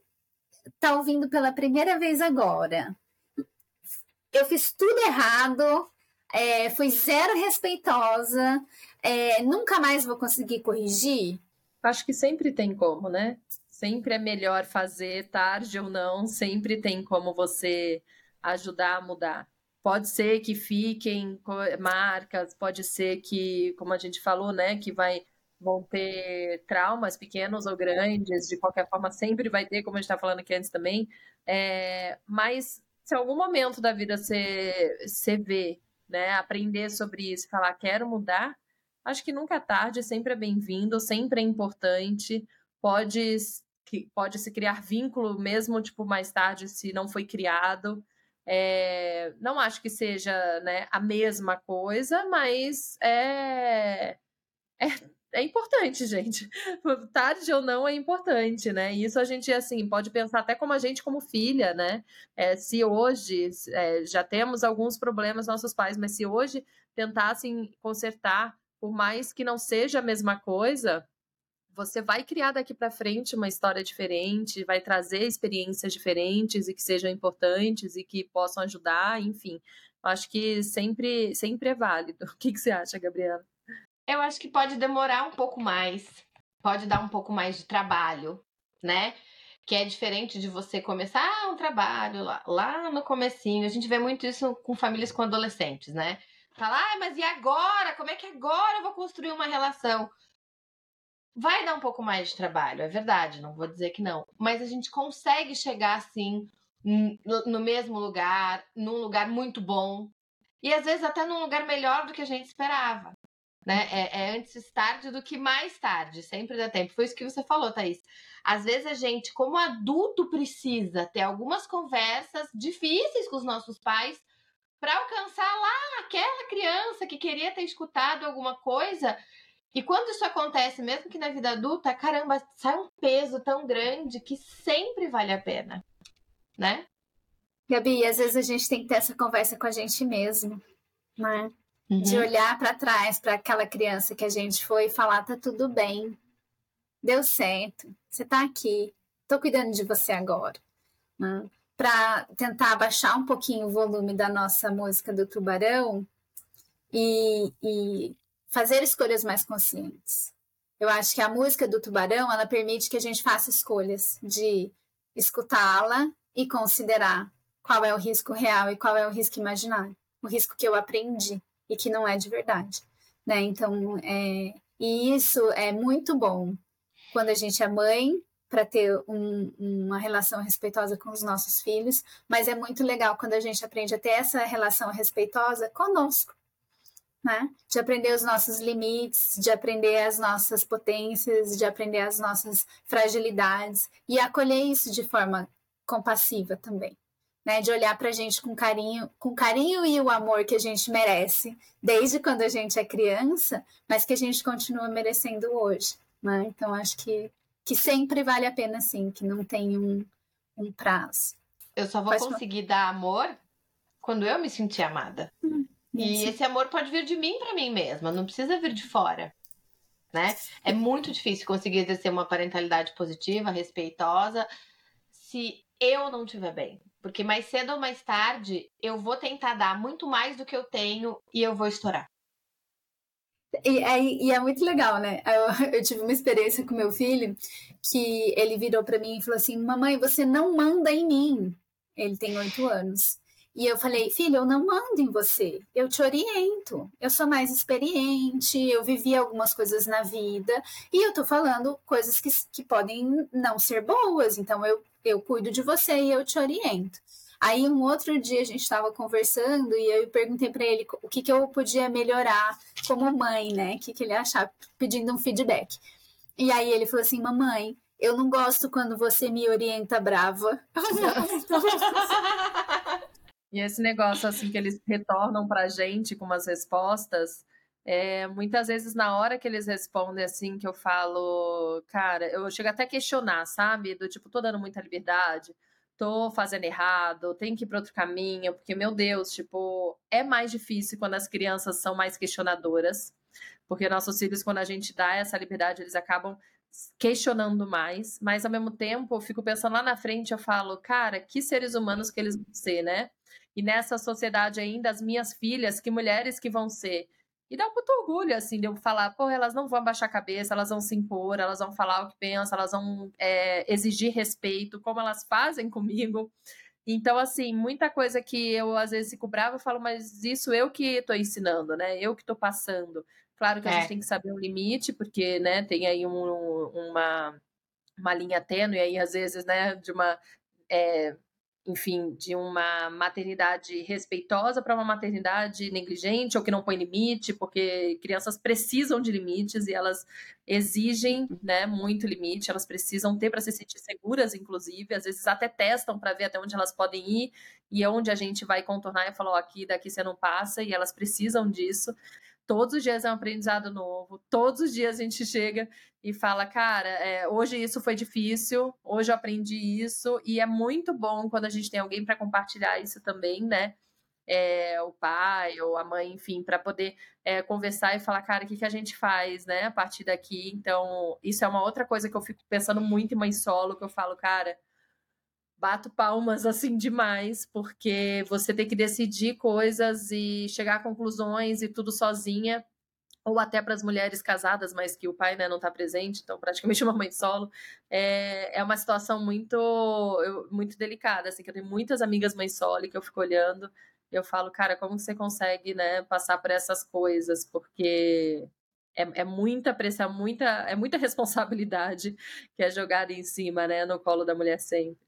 está ouvindo pela primeira vez agora? Eu fiz tudo errado, é, zero respeitosa, é, nunca mais vou conseguir corrigir. Acho que sempre tem como, né? Sempre é melhor fazer, tarde ou não, sempre tem como você ajudar a mudar. Pode ser que fiquem marcas, pode ser que, como a gente falou, né, que vai, vão ter traumas pequenos ou grandes, de qualquer forma, sempre vai ter, como a gente está falando aqui antes também. É, mas se algum momento da vida você, você vê, né, aprender sobre isso, falar, quero mudar, acho que nunca é tarde, sempre é bem-vindo, sempre é importante. Pode, pode se criar vínculo mesmo, tipo, mais tarde, se não foi criado. É, não acho que seja, né, a mesma coisa, mas é, é, é importante, gente. Tarde ou não é importante, né? E Isso a gente, assim, pode pensar até como a gente, como filha, né? É, se hoje é, já temos alguns problemas nossos pais, mas se hoje tentassem consertar, por mais que não seja a mesma coisa, você vai criar daqui para frente uma história diferente, vai trazer experiências diferentes e que sejam importantes e que possam ajudar, enfim. Acho que sempre, sempre é válido. O que, que você acha, Gabriela? Eu acho que pode demorar um pouco mais, pode dar um pouco mais de trabalho, né? Que é diferente de você começar um trabalho lá, lá no comecinho. A gente vê muito isso com famílias com adolescentes, né? Falar, ah, mas e agora? Como é que agora eu vou construir uma relação? Vai dar um pouco mais de trabalho, é verdade, não vou dizer que não. Mas a gente consegue chegar assim, no mesmo lugar, num lugar muito bom. E às vezes até num lugar melhor do que a gente esperava né? É, é antes tarde do que mais tarde, sempre dá tempo. Foi isso que você falou, Thaís. Às vezes a gente, como adulto, precisa ter algumas conversas difíceis com os nossos pais para alcançar lá aquela criança que queria ter escutado alguma coisa. E quando isso acontece, mesmo que na vida adulta, caramba, sai um peso tão grande que sempre vale a pena, né? Gabi, às vezes a gente tem que ter essa conversa com a gente mesmo, né? De Uhum. olhar para trás para aquela criança que a gente foi e falar: tá tudo bem, deu certo, você tá aqui, tô cuidando de você agora. Né? Para tentar abaixar um pouquinho o volume da nossa música do Tubarão e, e fazer escolhas mais conscientes. Eu acho que a música do Tubarão ela permite que a gente faça escolhas de escutá-la e considerar qual é o risco real e qual é o risco imaginário, o risco que eu aprendi e que não é de verdade, né? Então, é, e isso é muito bom quando a gente é mãe para ter um, uma relação respeitosa com os nossos filhos, mas é muito legal quando a gente aprende a ter essa relação respeitosa conosco, né? De aprender os nossos limites, de aprender as nossas potências, de aprender as nossas fragilidades e acolher isso de forma compassiva também. Né, de olhar para a gente com carinho, com carinho e o amor que a gente merece, desde quando a gente é criança, mas que a gente continua merecendo hoje. Né? Então, acho que, que sempre vale a pena, sim, que não tem um, um prazo. Eu só vou Pode conseguir dar amor quando eu me sentir amada. E Isso. esse amor pode vir de mim para mim mesma, não precisa vir de fora. Né? É muito difícil conseguir exercer uma parentalidade positiva, respeitosa, se eu não estiver bem. Porque mais cedo ou mais tarde eu vou tentar dar muito mais do que eu tenho e eu vou estourar. E, é- e é muito legal, né? Eu, eu tive uma experiência com meu filho que ele virou para mim e falou assim: Mamãe, você não manda em mim. Ele tem oito anos. E eu falei: Filho, eu não mando em você. Eu te oriento. Eu sou mais experiente. Eu vivi algumas coisas na vida. E eu tô falando coisas que, que podem não ser boas. Então eu, eu cuido de você e eu te oriento. Aí um outro dia a gente estava conversando e eu perguntei para ele o que, que eu podia melhorar como mãe, né? O que, que ele achava, pedindo um feedback. E aí ele falou assim: Mamãe, eu não gosto quando você me orienta brava. E esse negócio assim que eles retornam pra gente com umas respostas, é, muitas vezes na hora que eles respondem assim, que eu falo, cara, eu chego até a questionar, sabe? Do tipo, tô dando muita liberdade, tô fazendo errado, tenho que ir para outro caminho, porque, meu Deus, tipo, é mais difícil quando as crianças são mais questionadoras, porque nossos filhos, quando a gente dá essa liberdade, eles acabam questionando mais, mas ao mesmo tempo eu fico pensando lá na frente, eu falo, cara, que seres humanos que eles vão ser, né? E nessa sociedade ainda, as minhas filhas, que mulheres que vão ser. E dá um puto orgulho, assim, de eu falar, pô, elas não vão abaixar a cabeça, elas vão se impor, elas vão falar o que pensam, elas vão é, exigir respeito, como elas fazem comigo. Então, assim, muita coisa que eu às vezes fico brava, eu falo, mas isso eu que tô ensinando, né? Eu que tô passando. Claro que a É. gente tem que saber o limite, porque, né, tem aí um- uma, uma linha tênue aí, às vezes, né, de uma. é, enfim, de uma maternidade respeitosa para uma maternidade negligente ou que não põe limite, porque crianças precisam de limites e elas exigem, né, muito limite, elas precisam ter para se sentir seguras, inclusive, às vezes até testam para ver até onde elas podem ir e onde a gente vai contornar e falar, ó, aqui daqui você não passa e elas precisam disso. Todos os dias é um aprendizado novo, todos os dias a gente chega e fala, cara, é, hoje isso foi difícil, hoje eu aprendi isso, e é muito bom quando a gente tem alguém para compartilhar isso também, né? É, o pai ou a mãe, enfim, para poder é, conversar e falar, cara, o que, que a gente faz, né, a partir daqui. Então, isso é uma outra coisa que eu fico pensando muito em mãe solo, que eu falo, cara, bato palmas assim demais, porque você tem que decidir coisas e chegar a conclusões e tudo sozinha ou até para as mulheres casadas, mas que o pai né, não está presente, então praticamente uma mãe solo, é, é uma situação muito muito delicada, assim, que eu tenho muitas amigas mães solo que eu fico olhando e eu falo, cara, como você consegue, né, passar por essas coisas, porque é, é muita pressão, muita, é muita responsabilidade que é jogada em cima, né, no colo da mulher sempre.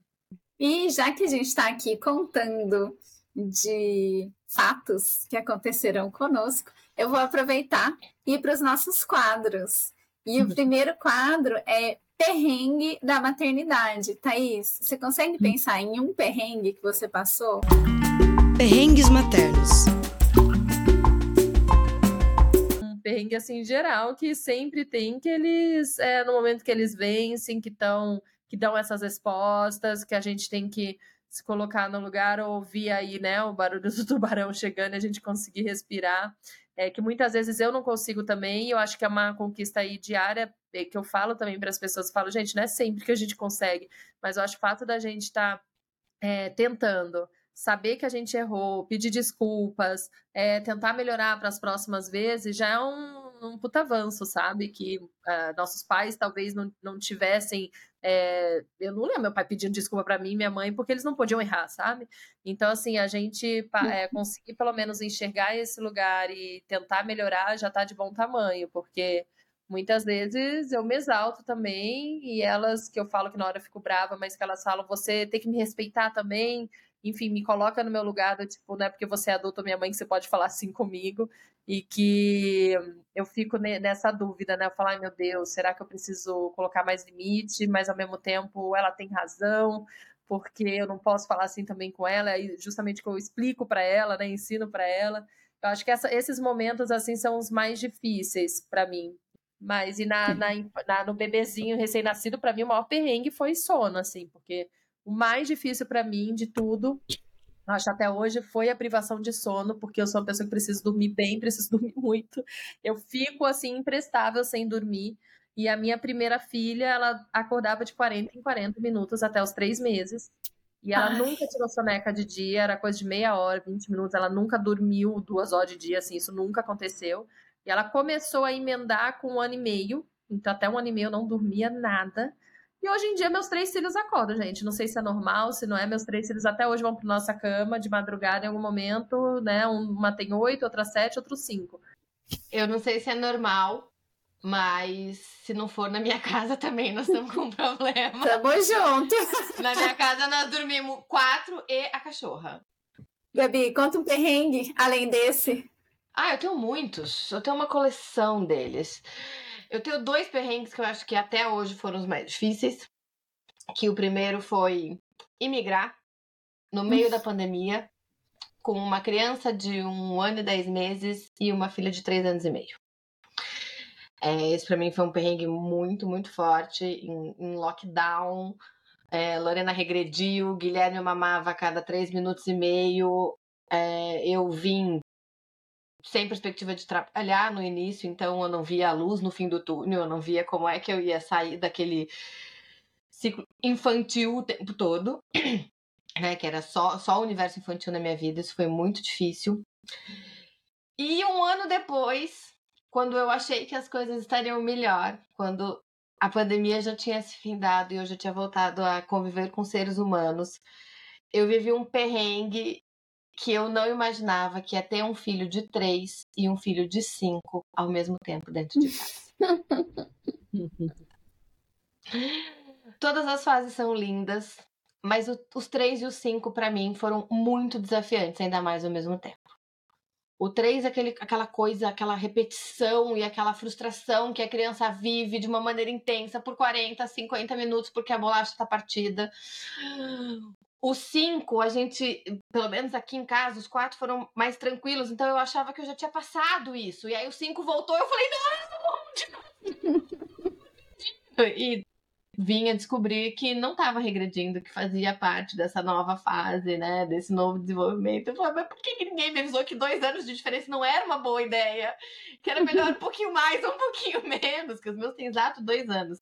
E já que a gente está aqui contando de fatos que aconteceram conosco, eu vou aproveitar e ir para os nossos quadros. E o primeiro quadro é perrengue da maternidade. Thaís, você consegue pensar em um perrengue que você passou? Perrengues maternos. um perrengue assim geral que sempre tem que eles é, no momento que eles vencem que estão que dão essas respostas que a gente tem que se colocar no lugar ouvir aí né o barulho do tubarão chegando e a gente conseguir respirar. É que muitas vezes eu não consigo também e eu acho que é uma conquista aí diária é, que eu falo também para as pessoas falo gente não é sempre que a gente consegue mas eu acho o fato da gente estar é, tentando saber que a gente errou, pedir desculpas, é, tentar melhorar para as próximas vezes, já é um, um puta avanço, sabe? Que ah, nossos pais talvez não, não tivessem. é, eu não lembro meu pai pedindo desculpa para mim e minha mãe, porque eles não podiam errar, sabe? Então, assim, a gente é, conseguir pelo menos enxergar esse lugar e tentar melhorar já tá de bom tamanho, porque. Muitas vezes eu me exalto também, e elas que eu falo que na hora eu fico brava, mas que elas falam, você tem que me respeitar também, enfim, me coloca no meu lugar, do tipo, não é porque você é adulto, minha mãe, que você pode falar assim comigo, e que eu fico ne- nessa dúvida, né? Eu falo, ai meu Deus, será que eu preciso colocar mais limite? Mas ao mesmo tempo ela tem razão, porque eu não posso falar assim também com ela, e justamente que eu explico para ela, né, ensino para ela. Eu acho que essa, esses momentos assim são os mais difíceis para mim. Mas e na, na, na, no bebezinho recém-nascido, para mim o maior perrengue foi sono, assim, porque o mais difícil para mim de tudo, acho até hoje, foi a privação de sono, porque eu sou uma pessoa que preciso dormir bem, preciso dormir muito. Eu fico assim imprestável sem dormir. E a minha primeira filha, ela acordava de 40 em 40 minutos até os três meses. E ela Ai. nunca tirou soneca de dia, era coisa de meia hora, 20 minutos. Ela nunca dormiu duas horas de dia, assim, isso nunca aconteceu. E ela começou a emendar com um ano e meio. Então, até um ano e meio eu não dormia nada. E hoje em dia, meus três filhos acordam, gente. Não sei se é normal, se não é. Meus três filhos até hoje vão para nossa cama de madrugada em algum momento, né? Uma tem oito, outra sete, outro cinco. Eu não sei se é normal, mas se não for na minha casa também, nós estamos com um problema. Tamo junto. Na minha casa nós dormimos quatro e a cachorra. Gabi, conta um perrengue além desse. Ah, eu tenho muitos. Eu tenho uma coleção deles. Eu tenho dois perrengues que eu acho que até hoje foram os mais difíceis. Que o primeiro foi imigrar no meio da pandemia com uma criança de um ano e dez meses e uma filha de três anos e meio. É, esse pra mim foi um perrengue muito, muito forte, em, em lockdown. É, Lorena regrediu, Guilherme mamava a cada três minutos e meio. É, eu vim sem perspectiva de trabalhar no início, então eu não via a luz no fim do túnel, eu não via como é que eu ia sair daquele ciclo infantil o tempo todo, né? Que era só, só o universo infantil na minha vida, isso foi muito difícil. E um ano depois, quando eu achei que as coisas estariam melhor, quando a pandemia já tinha se findado e eu já tinha voltado a conviver com seres humanos, eu vivi um perrengue que eu não imaginava que ia ter um filho de três e um filho de cinco ao mesmo tempo dentro de casa. Todas as fases são lindas, mas o- os três e os cinco, para mim, foram muito desafiantes, ainda mais ao mesmo tempo. O três é aquele, aquela coisa, aquela repetição e aquela frustração que a criança vive de uma maneira intensa por 40, 50 minutos porque a bolacha tá partida. O cinco, a gente, pelo menos aqui em casa, os quatro foram mais tranquilos, então eu achava que eu já tinha passado isso. E aí o cinco voltou, eu falei, não! E vinha descobrir que não estava regredindo, que fazia parte dessa nova fase, né? Desse novo desenvolvimento. Eu falei, mas por que ninguém me avisou que dois anos de diferença não era uma boa ideia? Que era melhor um pouquinho mais ou um pouquinho menos, que os meus têm exato dois anos.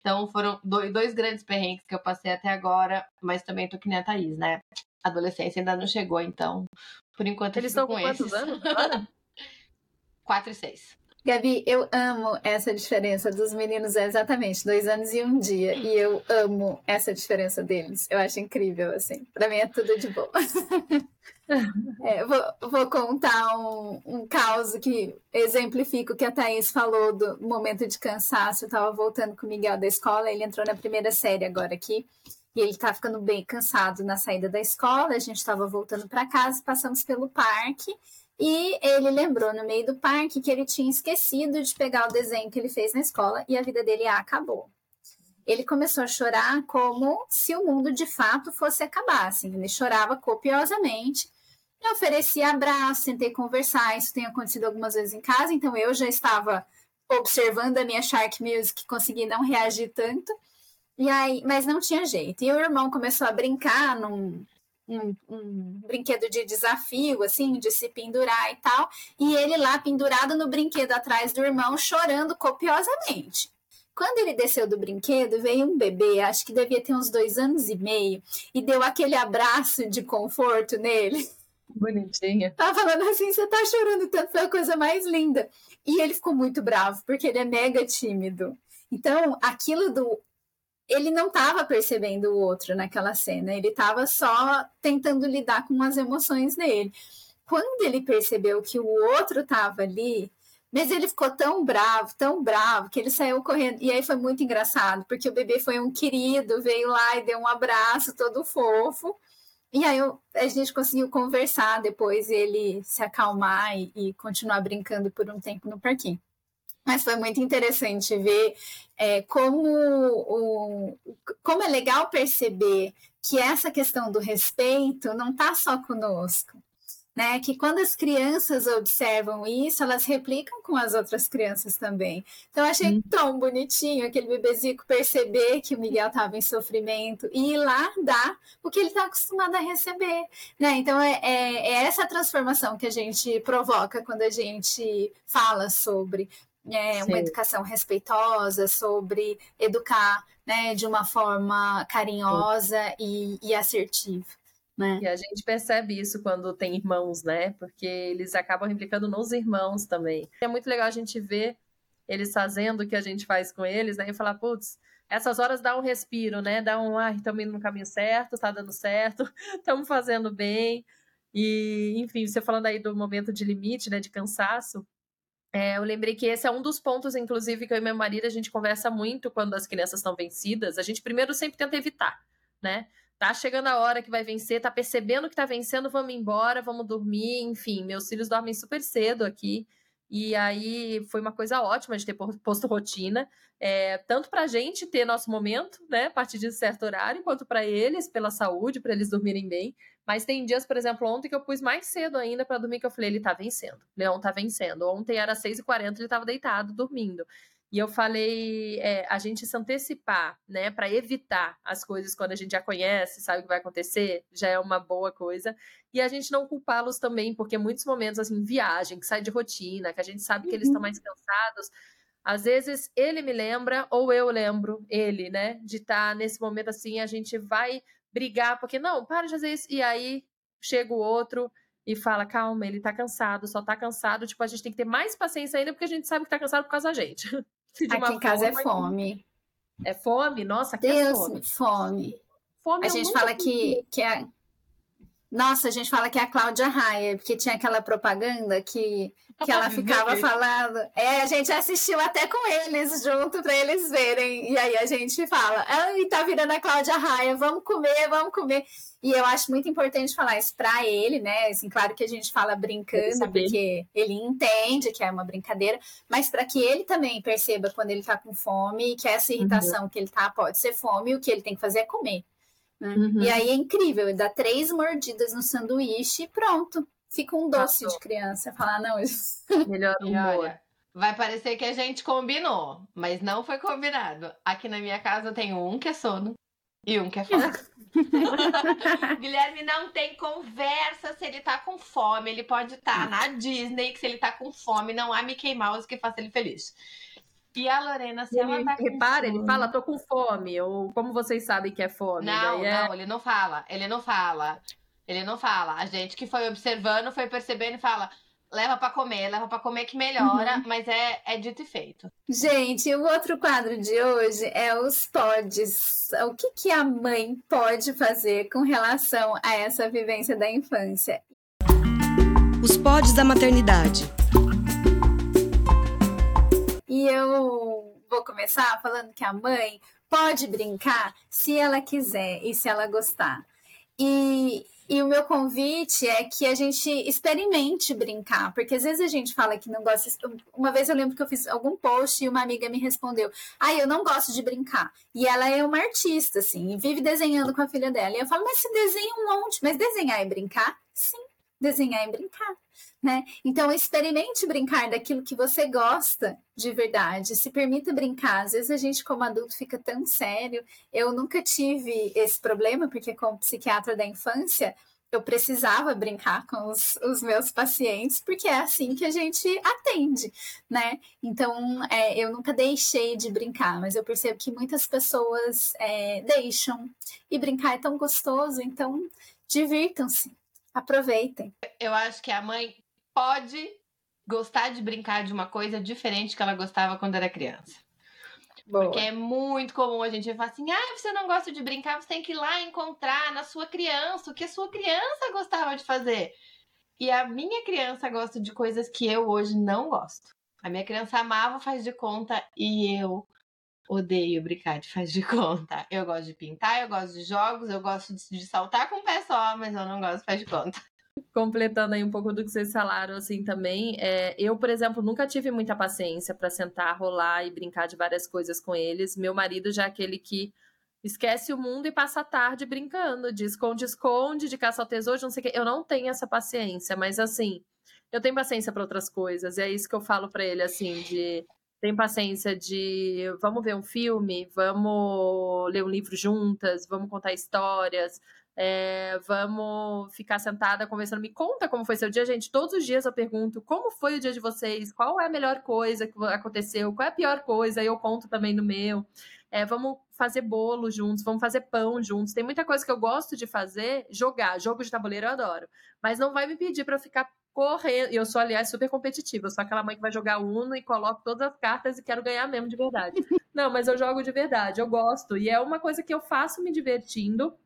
Então foram dois, grandes perrengues que eu passei até agora, mas também tô que nem a Thaís, né? A adolescência ainda não chegou, então, por enquanto eu Eles fico estão com quantos esses. anos agora? Quatro e seis. Gabi, eu amo essa diferença dos meninos, é exatamente dois anos e um dia. E eu amo essa diferença deles. Eu acho incrível, assim. Pra mim é tudo de bom. É, vou, vou contar um, um caos que exemplifica o que a Thaís falou do momento de cansaço. Eu tava voltando com o Miguel da escola, ele entrou na primeira série agora aqui. E ele tá ficando bem cansado na saída da escola. A gente estava voltando para casa, passamos pelo parque. E ele lembrou no meio do parque que ele tinha esquecido de pegar o desenho que ele fez na escola e a vida dele acabou. Ele começou a chorar como se o mundo de fato fosse acabar. Assim. Ele chorava copiosamente. Eu ofereci abraço, tentei conversar. Isso tem acontecido algumas vezes em casa, então eu já estava observando a minha Shark Music, consegui não reagir tanto. E aí, mas não tinha jeito. E o irmão começou a brincar num, um, um brinquedo de desafio, assim, de se pendurar e tal. E ele lá pendurado no brinquedo atrás do irmão, chorando copiosamente. Quando ele desceu do brinquedo, veio um bebê, acho que devia ter uns dois anos e meio, e deu aquele abraço de conforto nele. Bonitinha. Tava falando assim, você tá chorando tanto, foi a coisa mais linda. E ele ficou muito bravo, porque ele é mega tímido. Então, aquilo do. Ele não estava percebendo o outro naquela cena, ele estava só tentando lidar com as emoções dele. Quando ele percebeu que o outro estava ali, mas ele ficou tão bravo, tão bravo, que ele saiu correndo. E aí foi muito engraçado, porque o bebê foi um querido, veio lá e deu um abraço todo fofo. E aí a gente conseguiu conversar depois, ele se acalmar e, e, continuar brincando por um tempo no parquinho. Mas foi muito interessante ver é, como, o, como é legal perceber que essa questão do respeito não está só conosco, né? Que quando as crianças observam isso, elas replicam com as outras crianças também. Então, eu achei hum. tão bonitinho aquele bebezico perceber que o Miguel estava em sofrimento e ir lá dar o que ele está acostumado a receber, né? Então, é, é, é essa transformação que a gente provoca quando a gente fala sobre é, uma educação respeitosa, sobre educar né, de uma forma carinhosa e, e assertiva. Né? E a gente percebe isso quando tem irmãos, né? Porque eles acabam replicando nos irmãos também. É muito legal a gente ver eles fazendo o que a gente faz com eles, né? E falar, putz, essas horas dá um respiro, né? Dá um, ah, estamos indo no caminho certo, tá dando certo, estamos fazendo bem. E, enfim, você falando aí do momento de limite, né? De cansaço. É, eu lembrei que esse é um dos pontos, inclusive, que eu e meu marido a gente conversa muito quando as crianças estão vencidas. A gente primeiro sempre tenta evitar, né? Tá chegando a hora que vai vencer, tá percebendo que tá vencendo, vamos embora, vamos dormir, enfim. Meus filhos dormem super cedo aqui. E aí foi uma coisa ótima de ter posto rotina, é, tanto para a gente ter nosso momento, né, a partir de certo horário, quanto para eles, pela saúde, para eles dormirem bem. Mas tem dias, por exemplo, ontem que eu pus mais cedo ainda para dormir, que eu falei, ele tá vencendo. Leão tá vencendo. Ontem era 6h40, ele tava deitado, dormindo. E eu falei, é, a gente se antecipar, né, para evitar as coisas quando a gente já conhece, sabe o que vai acontecer, já é uma boa coisa. E a gente não culpá-los também, porque muitos momentos, assim, viagem, que sai de rotina, que a gente sabe que eles estão uhum. mais cansados, às vezes ele me lembra, ou eu lembro ele, né, de estar tá nesse momento assim, a gente vai brigar, porque não, para de fazer isso. E aí chega o outro e fala: calma, ele tá cansado, só tá cansado. Tipo, a gente tem que ter mais paciência ainda, porque a gente sabe que tá cansado por causa da gente. Aqui em casa é fome. É fome? Nossa, aqui Deus, é fome. Fome. fome a gente fala que, que é. Nossa, a gente fala que é a Cláudia Raia, porque tinha aquela propaganda que, que ela ficava falando. É, a gente assistiu até com eles junto para eles verem. E aí a gente fala, ai, tá virando a Cláudia Raia, vamos comer, vamos comer. E eu acho muito importante falar isso para ele, né? Assim, claro que a gente fala brincando, porque ele entende que é uma brincadeira, mas para que ele também perceba quando ele tá com fome, que essa irritação uhum. que ele tá pode ser fome, e o que ele tem que fazer é comer. Né? Uhum. E aí é incrível, ele dá três mordidas no sanduíche e pronto. Fica um doce Passou. de criança. Falar, não, melhor humor. vai parecer que a gente combinou, mas não foi combinado. Aqui na minha casa tem um que é sono e um que é fome. Guilherme não tem conversa se ele tá com fome. Ele pode estar tá na Disney, que se ele tá com fome, não há Mickey Mouse que faça ele feliz. E a Lorena, se ele, ela tá repara, ele fala, tô com fome, ou como vocês sabem que é fome. Não, é... não, ele não fala, ele não fala. Ele não fala. A gente que foi observando, foi percebendo e fala, leva para comer, leva para comer que melhora, uhum. mas é, é dito e feito. Gente, o outro quadro de hoje é os pods. O que, que a mãe pode fazer com relação a essa vivência da infância? Os pods da maternidade. E eu vou começar falando que a mãe pode brincar se ela quiser e se ela gostar. E, e o meu convite é que a gente experimente brincar, porque às vezes a gente fala que não gosta. Uma vez eu lembro que eu fiz algum post e uma amiga me respondeu: Ah, eu não gosto de brincar. E ela é uma artista, assim, e vive desenhando com a filha dela. E eu falo: Mas se desenha um monte, mas desenhar e brincar? Sim, desenhar e brincar né? Então, experimente brincar daquilo que você gosta de verdade. Se permita brincar. Às vezes a gente, como adulto, fica tão sério. Eu nunca tive esse problema, porque, como psiquiatra da infância, eu precisava brincar com os, os, meus pacientes, porque é assim que a gente atende, né? Então, é, eu nunca deixei de brincar, mas eu percebo que muitas pessoas é, deixam. E brincar é tão gostoso, então divirtam-se, aproveitem. Eu acho que a mãe pode gostar de brincar de uma coisa diferente que ela gostava quando era criança. Boa. Porque é muito comum a gente falar assim: ah, você não gosta de brincar, você tem que ir lá encontrar na sua criança o que a sua criança gostava de fazer. E a minha criança gosta de coisas que eu hoje não gosto. A minha criança amava faz de conta e eu odeio brincar de faz de conta. Eu gosto de pintar, eu gosto de jogos, eu gosto de saltar com o pé só, mas eu não gosto de faz de conta completando aí um pouco do que vocês falaram, assim, também, é, eu, por exemplo, nunca tive muita paciência para sentar, rolar e brincar de várias coisas com eles. Meu marido já é aquele que esquece o mundo e passa a tarde brincando de esconde-esconde, de caça ao tesouro, de não sei o quê. Eu não tenho essa paciência, mas assim, eu tenho paciência para outras coisas. E é isso que eu falo para ele, assim, de tem paciência de vamos ver um filme, vamos ler um livro juntas, vamos contar histórias, é, vamos ficar sentada conversando. Me conta como foi seu dia, gente. Todos os dias eu pergunto como foi o dia de vocês, qual é a melhor coisa que aconteceu, qual é a pior coisa, aí eu conto também no meu. É, vamos fazer bolo juntos, vamos fazer pão juntos. Tem muita coisa que eu gosto de fazer, jogar. Jogo de tabuleiro eu adoro. Mas não vai me pedir para ficar correndo. Eu sou, aliás, super competitiva. Eu sou aquela mãe que vai jogar Uno e coloco todas as cartas e quero ganhar mesmo de verdade. Não, mas eu jogo de verdade, eu gosto. E é uma coisa que eu faço me divertindo.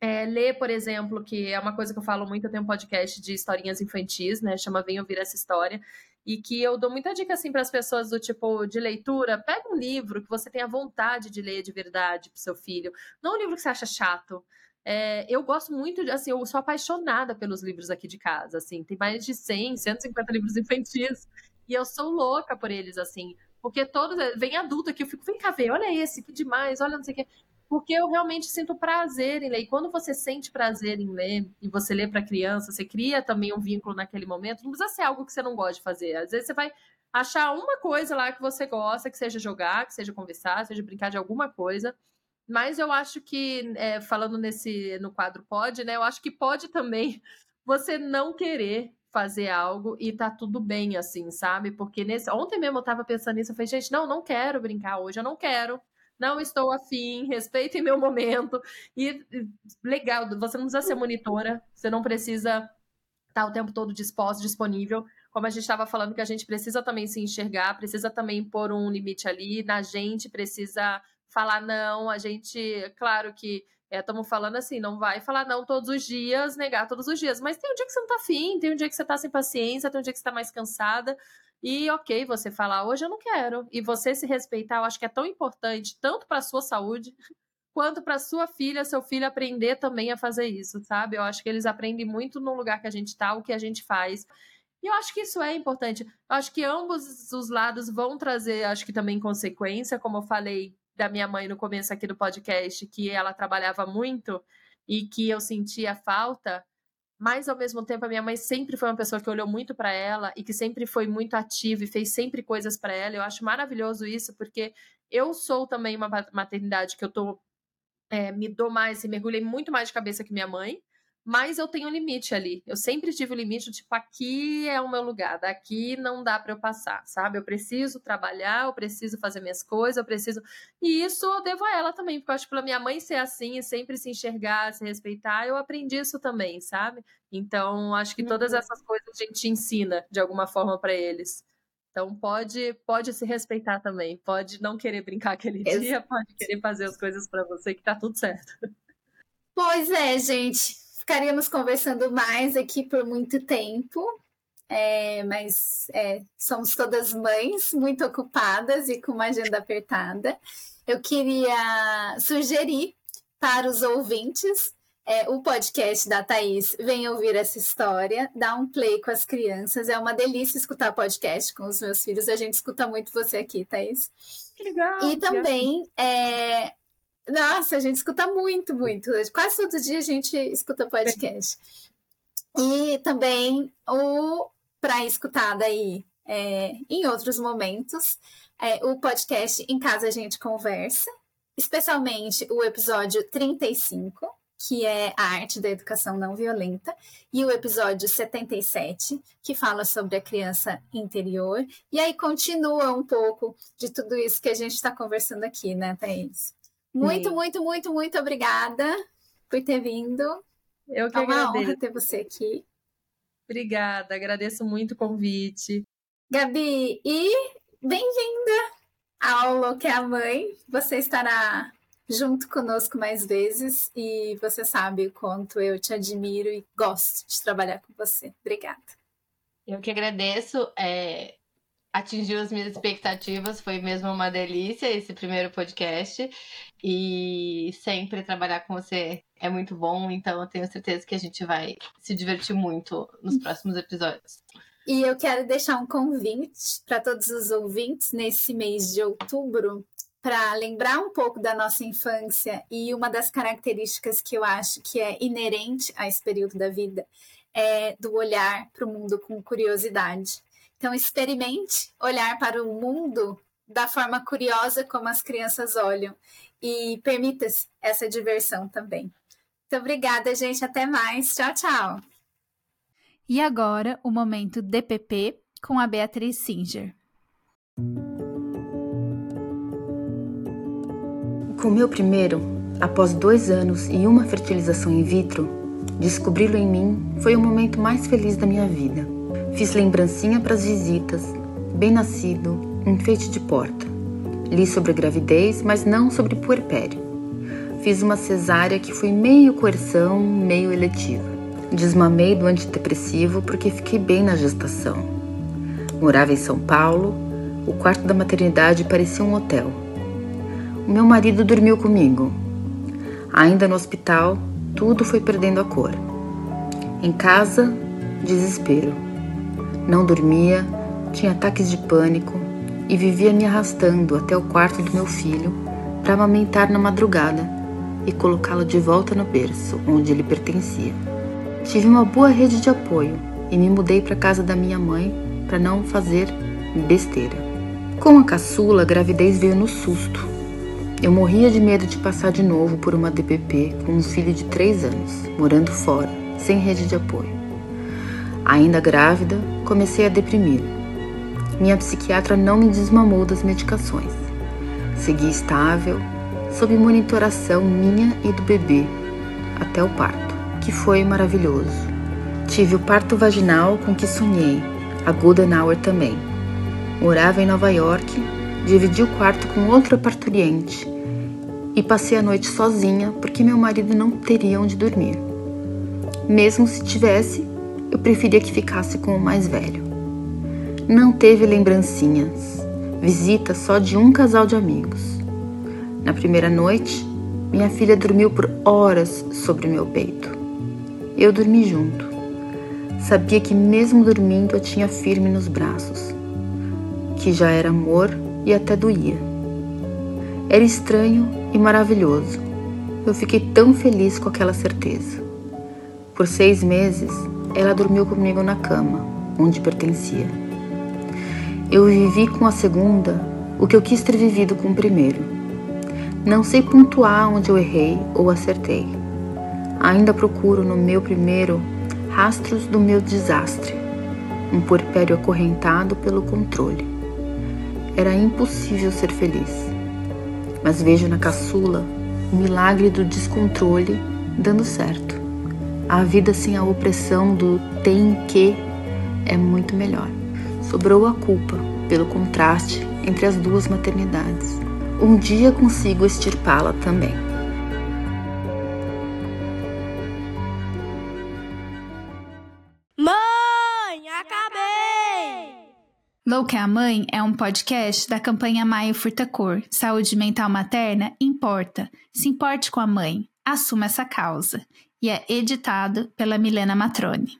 É, ler, por exemplo, que é uma coisa que eu falo muito, eu tenho um podcast de historinhas infantis, né? Chama Vem Ouvir Essa História. E que eu dou muita dica assim para as pessoas do tipo de leitura, pega um livro que você tenha vontade de ler de verdade para seu filho, não um livro que você acha chato. É, eu gosto muito, de, assim, eu sou apaixonada pelos livros aqui de casa, assim, tem mais de 100, 150 livros infantis, e eu sou louca por eles, assim, porque todos, vem adulto aqui, eu fico, vem cá ver, olha esse, que demais, olha não sei o que, porque eu realmente sinto prazer em ler, e quando você sente prazer em ler, e você lê para criança, você cria também um vínculo naquele momento, não precisa ser algo que você não gosta de fazer, às vezes você vai achar uma coisa lá que você gosta, que seja jogar, que seja conversar, seja brincar de alguma coisa, mas eu acho que, é, falando nesse no quadro pode, né? Eu acho que pode também você não querer fazer algo e tá tudo bem, assim, sabe? Porque nesse. Ontem mesmo eu tava pensando nisso, eu falei, gente, não, não quero brincar hoje, eu não quero. Não estou afim, respeitem meu momento. E legal, você não precisa ser monitora, você não precisa estar tá o tempo todo disposto, disponível. Como a gente estava falando, que a gente precisa também se enxergar, precisa também pôr um limite ali, na gente precisa falar não, a gente, claro que estamos é, falando assim, não vai falar não todos os dias, negar todos os dias, mas tem um dia que você não tá afim, tem um dia que você tá sem paciência, tem um dia que você tá mais cansada, e ok, você falar hoje eu não quero, e você se respeitar, eu acho que é tão importante, tanto para sua saúde, quanto para sua filha, seu filho aprender também a fazer isso, sabe? Eu acho que eles aprendem muito no lugar que a gente tá, o que a gente faz. E eu acho que isso é importante. Eu acho que ambos os lados vão trazer, acho que também consequência, como eu falei, da minha mãe no começo aqui do podcast, que ela trabalhava muito e que eu sentia falta, mas ao mesmo tempo a minha mãe sempre foi uma pessoa que olhou muito para ela e que sempre foi muito ativa e fez sempre coisas para ela. Eu acho maravilhoso isso, porque eu sou também uma maternidade que eu tô é, me dou mais e mergulhei muito mais de cabeça que minha mãe mas eu tenho um limite ali. Eu sempre tive o um limite, tipo, aqui é o meu lugar, daqui não dá para eu passar, sabe? Eu preciso trabalhar, eu preciso fazer minhas coisas, eu preciso. E isso eu devo a ela também, porque eu acho que pela minha mãe ser assim e sempre se enxergar, se respeitar, eu aprendi isso também, sabe? Então, acho que todas uhum. essas coisas a gente ensina de alguma forma para eles. Então pode pode se respeitar também, pode não querer brincar aquele dia, pode querer fazer as coisas para você que tá tudo certo. Pois é, gente ficaríamos conversando mais aqui por muito tempo, é, mas é, somos todas mães muito ocupadas e com uma agenda apertada. Eu queria sugerir para os ouvintes é, o podcast da Thaís Vem Ouvir Essa História, dá um play com as crianças. É uma delícia escutar podcast com os meus filhos. A gente escuta muito você aqui, Thaís. Que legal! E também é, nossa, a gente escuta muito, muito. Quase todo dia a gente escuta podcast. E também o para escutar daí é, em outros momentos, é, o podcast Em Casa a gente conversa, especialmente o episódio 35, que é a arte da educação não violenta, e o episódio 77, que fala sobre a criança interior. E aí continua um pouco de tudo isso que a gente está conversando aqui, né, Thaís? Muito, Sim. muito, muito, muito obrigada por ter vindo. Eu que é uma agradeço. honra ter você aqui. Obrigada, agradeço muito o convite. Gabi, e bem-vinda ao que é a Mãe. Você estará junto conosco mais vezes e você sabe o quanto eu te admiro e gosto de trabalhar com você. Obrigada. Eu que agradeço. É, atingiu as minhas expectativas, foi mesmo uma delícia esse primeiro podcast. E sempre trabalhar com você é muito bom, então eu tenho certeza que a gente vai se divertir muito nos próximos episódios. E eu quero deixar um convite para todos os ouvintes nesse mês de outubro para lembrar um pouco da nossa infância e uma das características que eu acho que é inerente a esse período da vida é do olhar para o mundo com curiosidade. Então, experimente olhar para o mundo da forma curiosa como as crianças olham e permita-se essa diversão também. Muito obrigada, gente. Até mais. Tchau, tchau. E agora, o momento DPP com a Beatriz Singer. Com meu primeiro, após dois anos e uma fertilização in vitro, descobri-lo em mim foi o momento mais feliz da minha vida. Fiz lembrancinha para as visitas, bem nascido, enfeite de porta. Li sobre gravidez, mas não sobre puerpério. Fiz uma cesárea que foi meio coerção, meio eletiva. Desmamei do antidepressivo porque fiquei bem na gestação. Morava em São Paulo, o quarto da maternidade parecia um hotel. O meu marido dormiu comigo. Ainda no hospital, tudo foi perdendo a cor. Em casa, desespero. Não dormia, tinha ataques de pânico e vivia me arrastando até o quarto do meu filho para amamentar na madrugada e colocá-lo de volta no berço onde ele pertencia. Tive uma boa rede de apoio e me mudei para casa da minha mãe para não fazer besteira. Com a caçula, a gravidez veio no susto. Eu morria de medo de passar de novo por uma DPP com um filho de 3 anos, morando fora, sem rede de apoio. Ainda grávida, comecei a deprimir. Minha psiquiatra não me desmamou das medicações. Segui estável, sob monitoração minha e do bebê, até o parto, que foi maravilhoso. Tive o parto vaginal com que sonhei, a Golden Hour também. Morava em Nova York, dividi o quarto com outra parturiente e passei a noite sozinha porque meu marido não teria onde dormir. Mesmo se tivesse, eu preferia que ficasse com o mais velho. Não teve lembrancinhas, visita só de um casal de amigos. Na primeira noite, minha filha dormiu por horas sobre meu peito. Eu dormi junto. Sabia que, mesmo dormindo, eu tinha firme nos braços, que já era amor e até doía. Era estranho e maravilhoso. Eu fiquei tão feliz com aquela certeza. Por seis meses, ela dormiu comigo na cama, onde pertencia. Eu vivi com a segunda o que eu quis ter vivido com o primeiro. Não sei pontuar onde eu errei ou acertei. Ainda procuro no meu primeiro rastros do meu desastre, um puerpério acorrentado pelo controle. Era impossível ser feliz, mas vejo na caçula o milagre do descontrole dando certo. A vida sem a opressão do tem que é muito melhor. Sobrou a culpa pelo contraste entre as duas maternidades. Um dia consigo extirpá-la também. Mãe, acabei! Louca é a Mãe é um podcast da campanha Maio Furtacor. Saúde mental materna importa. Se importe com a mãe. Assuma essa causa. E é editado pela Milena Matrone.